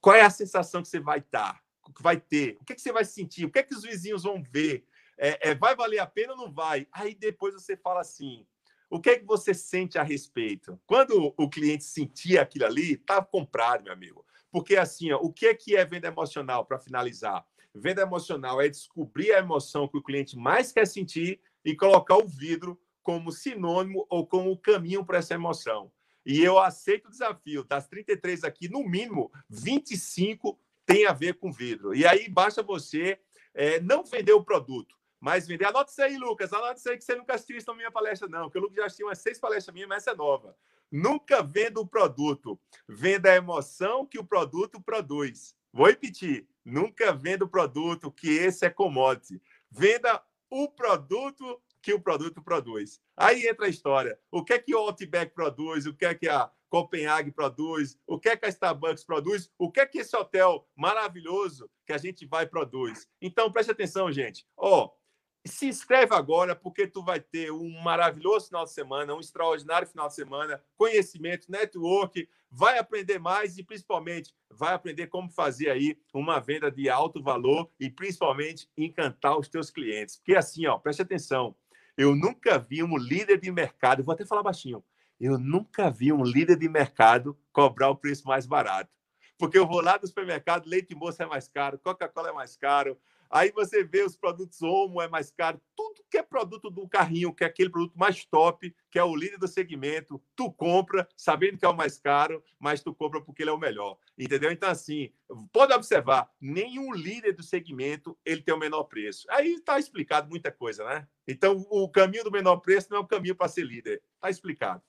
Qual é a sensação que você vai estar? Que vai ter? O que, que você vai sentir? O que, é que os vizinhos vão ver? É, é, vai valer a pena ou não vai? Aí depois você fala assim: o que é que você sente a respeito? Quando o cliente sentir aquilo ali, tá comprado, meu amigo. Porque assim, ó, o que é que é venda emocional para finalizar? Venda emocional é descobrir a emoção que o cliente mais quer sentir e colocar o vidro como sinônimo ou como caminho para essa emoção. E eu aceito o desafio, das 33 aqui, no mínimo 25 tem a ver com vidro. E aí basta você é, não vender o produto, mas vender. Anota isso aí, Lucas. Anota isso aí que você nunca assistiu isso na minha palestra, não. Porque o Lucas já assistiu umas seis palestras minhas, mas essa é nova. Nunca venda o produto. Venda a emoção que o produto produz. Vou repetir. Nunca venda o produto, que esse é commodity. Venda o produto que o produto produz. Aí entra a história. O que é que o Outback produz? O que é que a Copenhague produz, o que é que a Starbucks produz, o que é que esse hotel maravilhoso que a gente vai produz. Então, preste atenção, gente. Ó, oh, se inscreve agora, porque tu vai ter um maravilhoso final de semana, um extraordinário final de semana, conhecimento, network, vai aprender mais e principalmente vai aprender como fazer aí uma venda de alto valor e principalmente encantar os teus clientes. Porque assim, ó, preste atenção, eu nunca vi um líder de mercado, vou até falar baixinho, eu nunca vi um líder de mercado cobrar o preço mais barato. Porque eu vou lá no supermercado, leite moça é mais caro, Coca-Cola é mais caro, Aí você vê os produtos Omo é mais caro, tudo que é produto do carrinho, que é aquele produto mais top, que é o líder do segmento, tu compra sabendo que é o mais caro, mas tu compra porque ele é o melhor, entendeu? Então assim, pode observar, nenhum líder do segmento ele tem o menor preço. Aí está explicado muita coisa, né? Então o caminho do menor preço não é o caminho para ser líder, está explicado.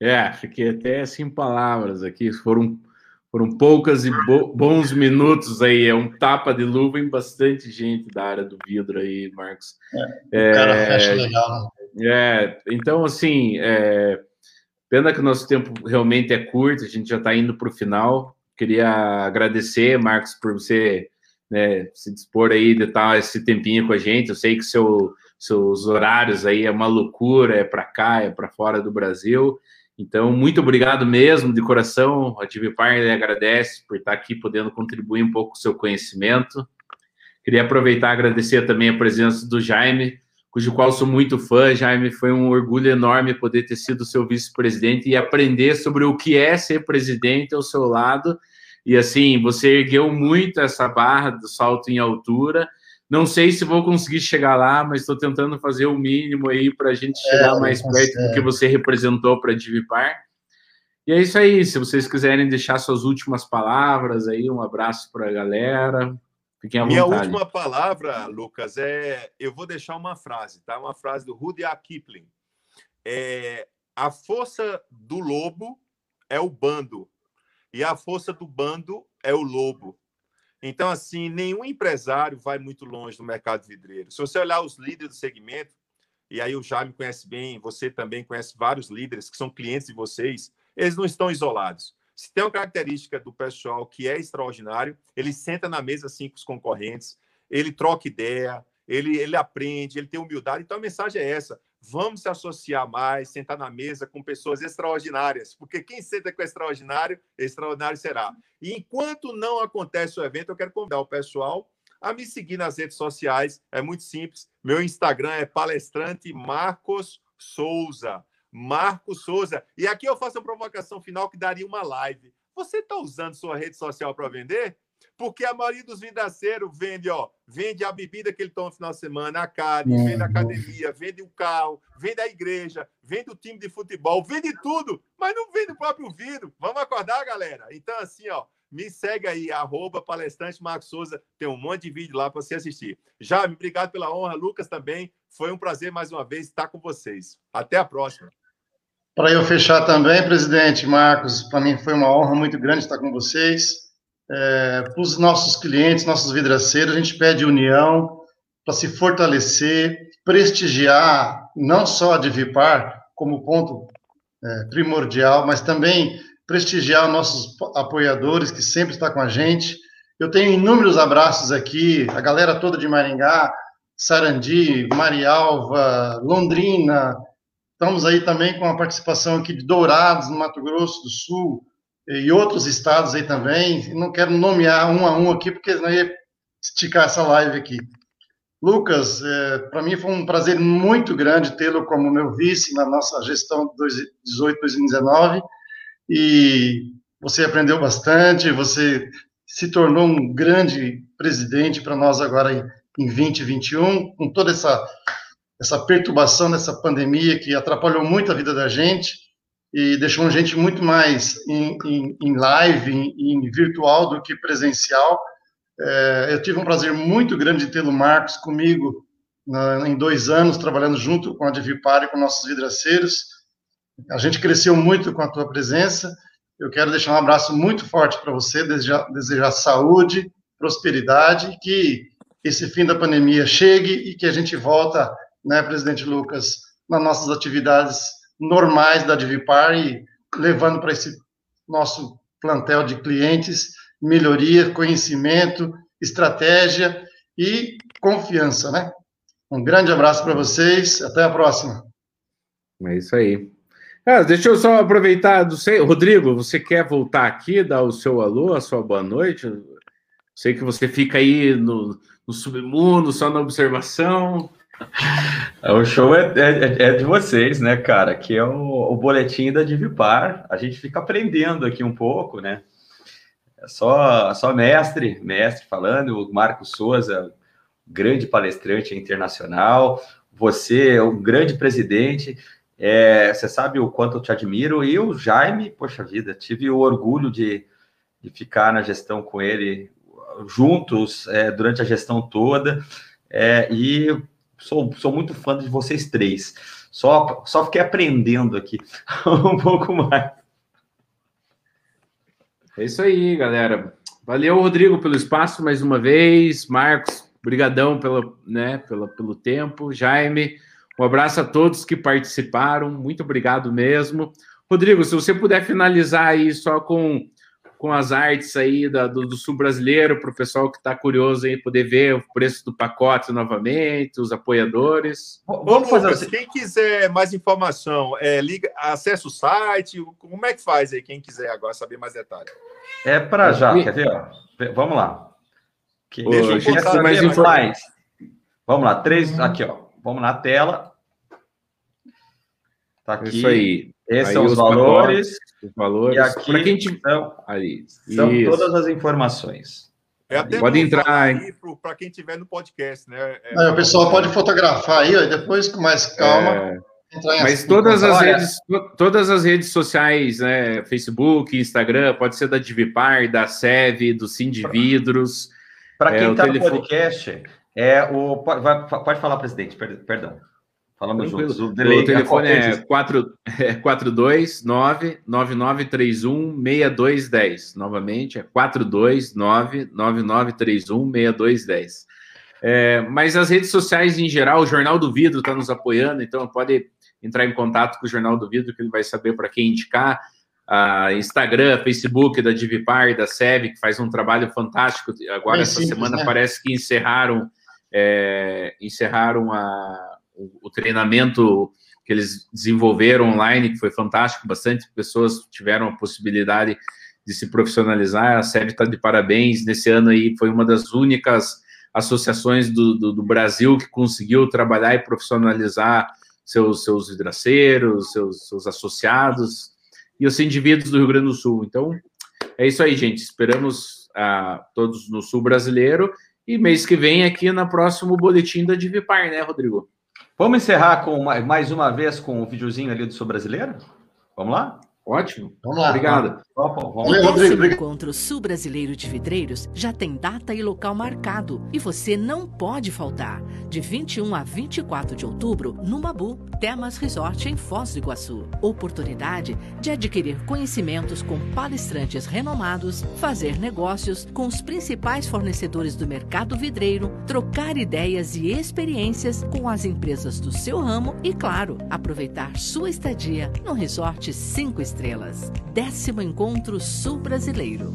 É, fiquei até sem palavras aqui. Foram foram poucas e bo bons minutos aí, é um tapa de luva em bastante gente da área do vidro aí, Marcos. É, o cara é, fecha legal. Né? É, então, assim, é, pena que o nosso tempo realmente é curto, a gente já está indo para o final. Queria agradecer, Marcos, por você né, se dispor aí de estar esse tempinho com a gente. Eu sei que seu, seus horários aí é uma loucura, é para cá, é para fora do Brasil. Então, muito obrigado mesmo, de coração. A Divipar agradece por estar aqui podendo contribuir um pouco com o seu conhecimento. Queria aproveitar e agradecer também a presença do Jaime, cujo qual sou muito fã. Jaime, foi um orgulho enorme poder ter sido seu vice-presidente e aprender sobre o que é ser presidente ao seu lado. E assim, você ergueu muito essa barra do salto em altura não sei se vou conseguir chegar lá, mas estou tentando fazer o mínimo aí para a gente é, chegar é, mais perto do que você representou para a Divipar. E é isso aí. Se vocês quiserem deixar suas últimas palavras aí, um abraço para a galera. Fiquem à Minha vontade. última palavra, Lucas, é eu vou deixar uma frase, tá? Uma frase do Rudyard Kipling. É, a força do lobo é o bando e a força do bando é o lobo. Então, assim, nenhum empresário vai muito longe no mercado vidreiro. Se você olhar os líderes do segmento, e aí o Jaime conhece bem, você também conhece vários líderes que são clientes de vocês, eles não estão isolados. Se tem uma característica do pessoal que é extraordinário, ele senta na mesa assim com os concorrentes, ele troca ideia, ele, ele aprende, ele tem humildade. Então a mensagem é essa: vamos se associar mais, sentar na mesa com pessoas extraordinárias, porque quem senta com extraordinário, extraordinário será. E enquanto não acontece o evento, eu quero convidar o pessoal a me seguir nas redes sociais. É muito simples. Meu Instagram é palestrante Marcos Souza. Marcos Souza. E aqui eu faço a provocação final que daria uma live. Você está usando sua rede social para vender? Porque a maioria dos vidraceiros vende, ó, vende a bebida que ele toma no final de semana, a carne, uhum. vende a academia, vende o carro, vende a igreja, vende o time de futebol, vende tudo, mas não vende o próprio vidro. Vamos acordar, galera? Então, assim, ó, me segue aí, arroba palestrante Marcos Souza, tem um monte de vídeo lá para você assistir. Já, obrigado pela honra, Lucas também. Foi um prazer mais uma vez estar com vocês. Até a próxima. Para eu fechar também, presidente Marcos, para mim foi uma honra muito grande estar com vocês é, para os nossos clientes, nossos vidraceiros, a gente pede união para se fortalecer, prestigiar não só a Divipar como ponto é, primordial, mas também prestigiar nossos apoiadores que sempre está com a gente. Eu tenho inúmeros abraços aqui, a galera toda de Maringá, Sarandi, Marialva, Londrina. Estamos aí também com a participação aqui de Dourados, no Mato Grosso do Sul, e outros estados aí também. Não quero nomear um a um aqui, porque senão ia esticar essa live aqui. Lucas, é, para mim foi um prazer muito grande tê-lo como meu vice na nossa gestão 2018-2019 e você aprendeu bastante, você se tornou um grande presidente para nós agora em, em 2021, com toda essa, essa perturbação dessa pandemia que atrapalhou muito a vida da gente, e deixou a gente muito mais em, em, em live, em, em, virtual do que presencial. É, eu tive um prazer muito grande de tê-lo, Marcos, comigo na, em dois anos, trabalhando junto com a Divipar e com nossos vidraceiros. A gente cresceu muito com a tua presença. Eu quero deixar um abraço muito forte para você, desejar, desejar saúde, prosperidade, que esse fim da pandemia chegue e que a gente volta, né, presidente Lucas, nas nossas atividades normais da Divipar e levando para esse nosso plantel de clientes melhoria, conhecimento, estratégia e confiança, né? Um grande abraço para vocês, até a próxima. É isso aí. Ah, deixa eu só aproveitar do sei, Rodrigo, você quer voltar aqui, dar o seu alô, a sua boa noite? Sei que você fica aí no, no submundo, só na observação. *laughs* O show é, é, é, de vocês, né, cara? Que é o, o boletim da Divipar. A gente fica aprendendo aqui um pouco, né? É só, só mestre, mestre falando, o Marcos Souza, grande palestrante internacional, você é um grande presidente. É, você sabe o quanto eu te admiro. E o Jaime, poxa vida, tive o orgulho de, de ficar na gestão com ele juntos é, durante a gestão toda. É, e sou, sou muito fã de vocês três. Só, só fiquei aprendendo aqui *laughs* um pouco mais. É isso aí, galera. Valeu, Rodrigo, pelo espaço mais uma vez. Marcos, brigadão pelo, né, pelo, pelo tempo. Jaime, um abraço a todos que participaram. Muito obrigado mesmo. Rodrigo, se você puder finalizar aí só com com as artes aí da, do, do sul brasileiro para o pessoal que está curioso aí poder ver o preço do pacote novamente, os apoiadores. Vamos fazer assim. Quem quiser mais informação, é, liga, acessa o site. Como é que faz aí? Quem quiser agora saber mais detalhes. É para já, quer ver? Ó? Vamos lá. Que, Deixa eu mais informações. Vamos lá, três aqui, ó. Vamos na tela. Tá aqui. Isso aí. Esses são os, os valores. Pacotes, os valores. E aqui para quem tiver, são, aí, são todas as informações. É até pode entrar para quem tiver no podcast, né? É, aí, o pessoal pode fotografar aí, ó, e depois com mais calma. É... Mas todas as, redes, todas as redes sociais, né, Facebook, Instagram, pode ser da Divipar, da SEV, do Sindividros. Para quem está é, telefone... no podcast, é o, pode falar, presidente, perdão. Falamos Tranquilo. juntos. O, delay, o telefone é, 4, é 429-9931-6210. Novamente, é 429-9931-6210. É, mas as redes sociais em geral, o Jornal do Vidro está nos apoiando, então pode entrar em contato com o Jornal do Vidro, que ele vai saber para quem indicar. Uh, Instagram, Facebook da Divipar, da SEB, que faz um trabalho fantástico. Agora, Bem essa simples, semana, né? parece que encerraram, é, encerraram a o, treinamento que eles desenvolveram online, que foi fantástico, bastante pessoas tiveram a possibilidade de se profissionalizar. A SEB está de parabéns. Nesse ano aí foi uma das únicas associações do, do, do Brasil que conseguiu trabalhar e profissionalizar seus, seus vidraceiros, seus, seus associados e os indivíduos do Rio Grande do Sul. Então, é isso aí, gente. Esperamos a ah, todos no Sul brasileiro e mês que vem aqui no próximo boletim da Divipar, né, Rodrigo? Vamos encerrar com mais uma vez com o um videozinho ali do Sul Brasileiro? Vamos lá? Ótimo. Vamos lá. Obrigado. O encontro sul-brasileiro de vidreiros já tem data e local marcado e você não pode faltar. De 21 a 24 de outubro, no Mabu, Temas Resort em Foz do Iguaçu. Oportunidade de adquirir conhecimentos com palestrantes renomados, fazer negócios com os principais fornecedores do mercado vidreiro, trocar ideias e experiências com as empresas do seu ramo e, claro, aproveitar sua estadia no Resort 5 Estrelas estrelas. Décimo Encontro Sul Brasileiro.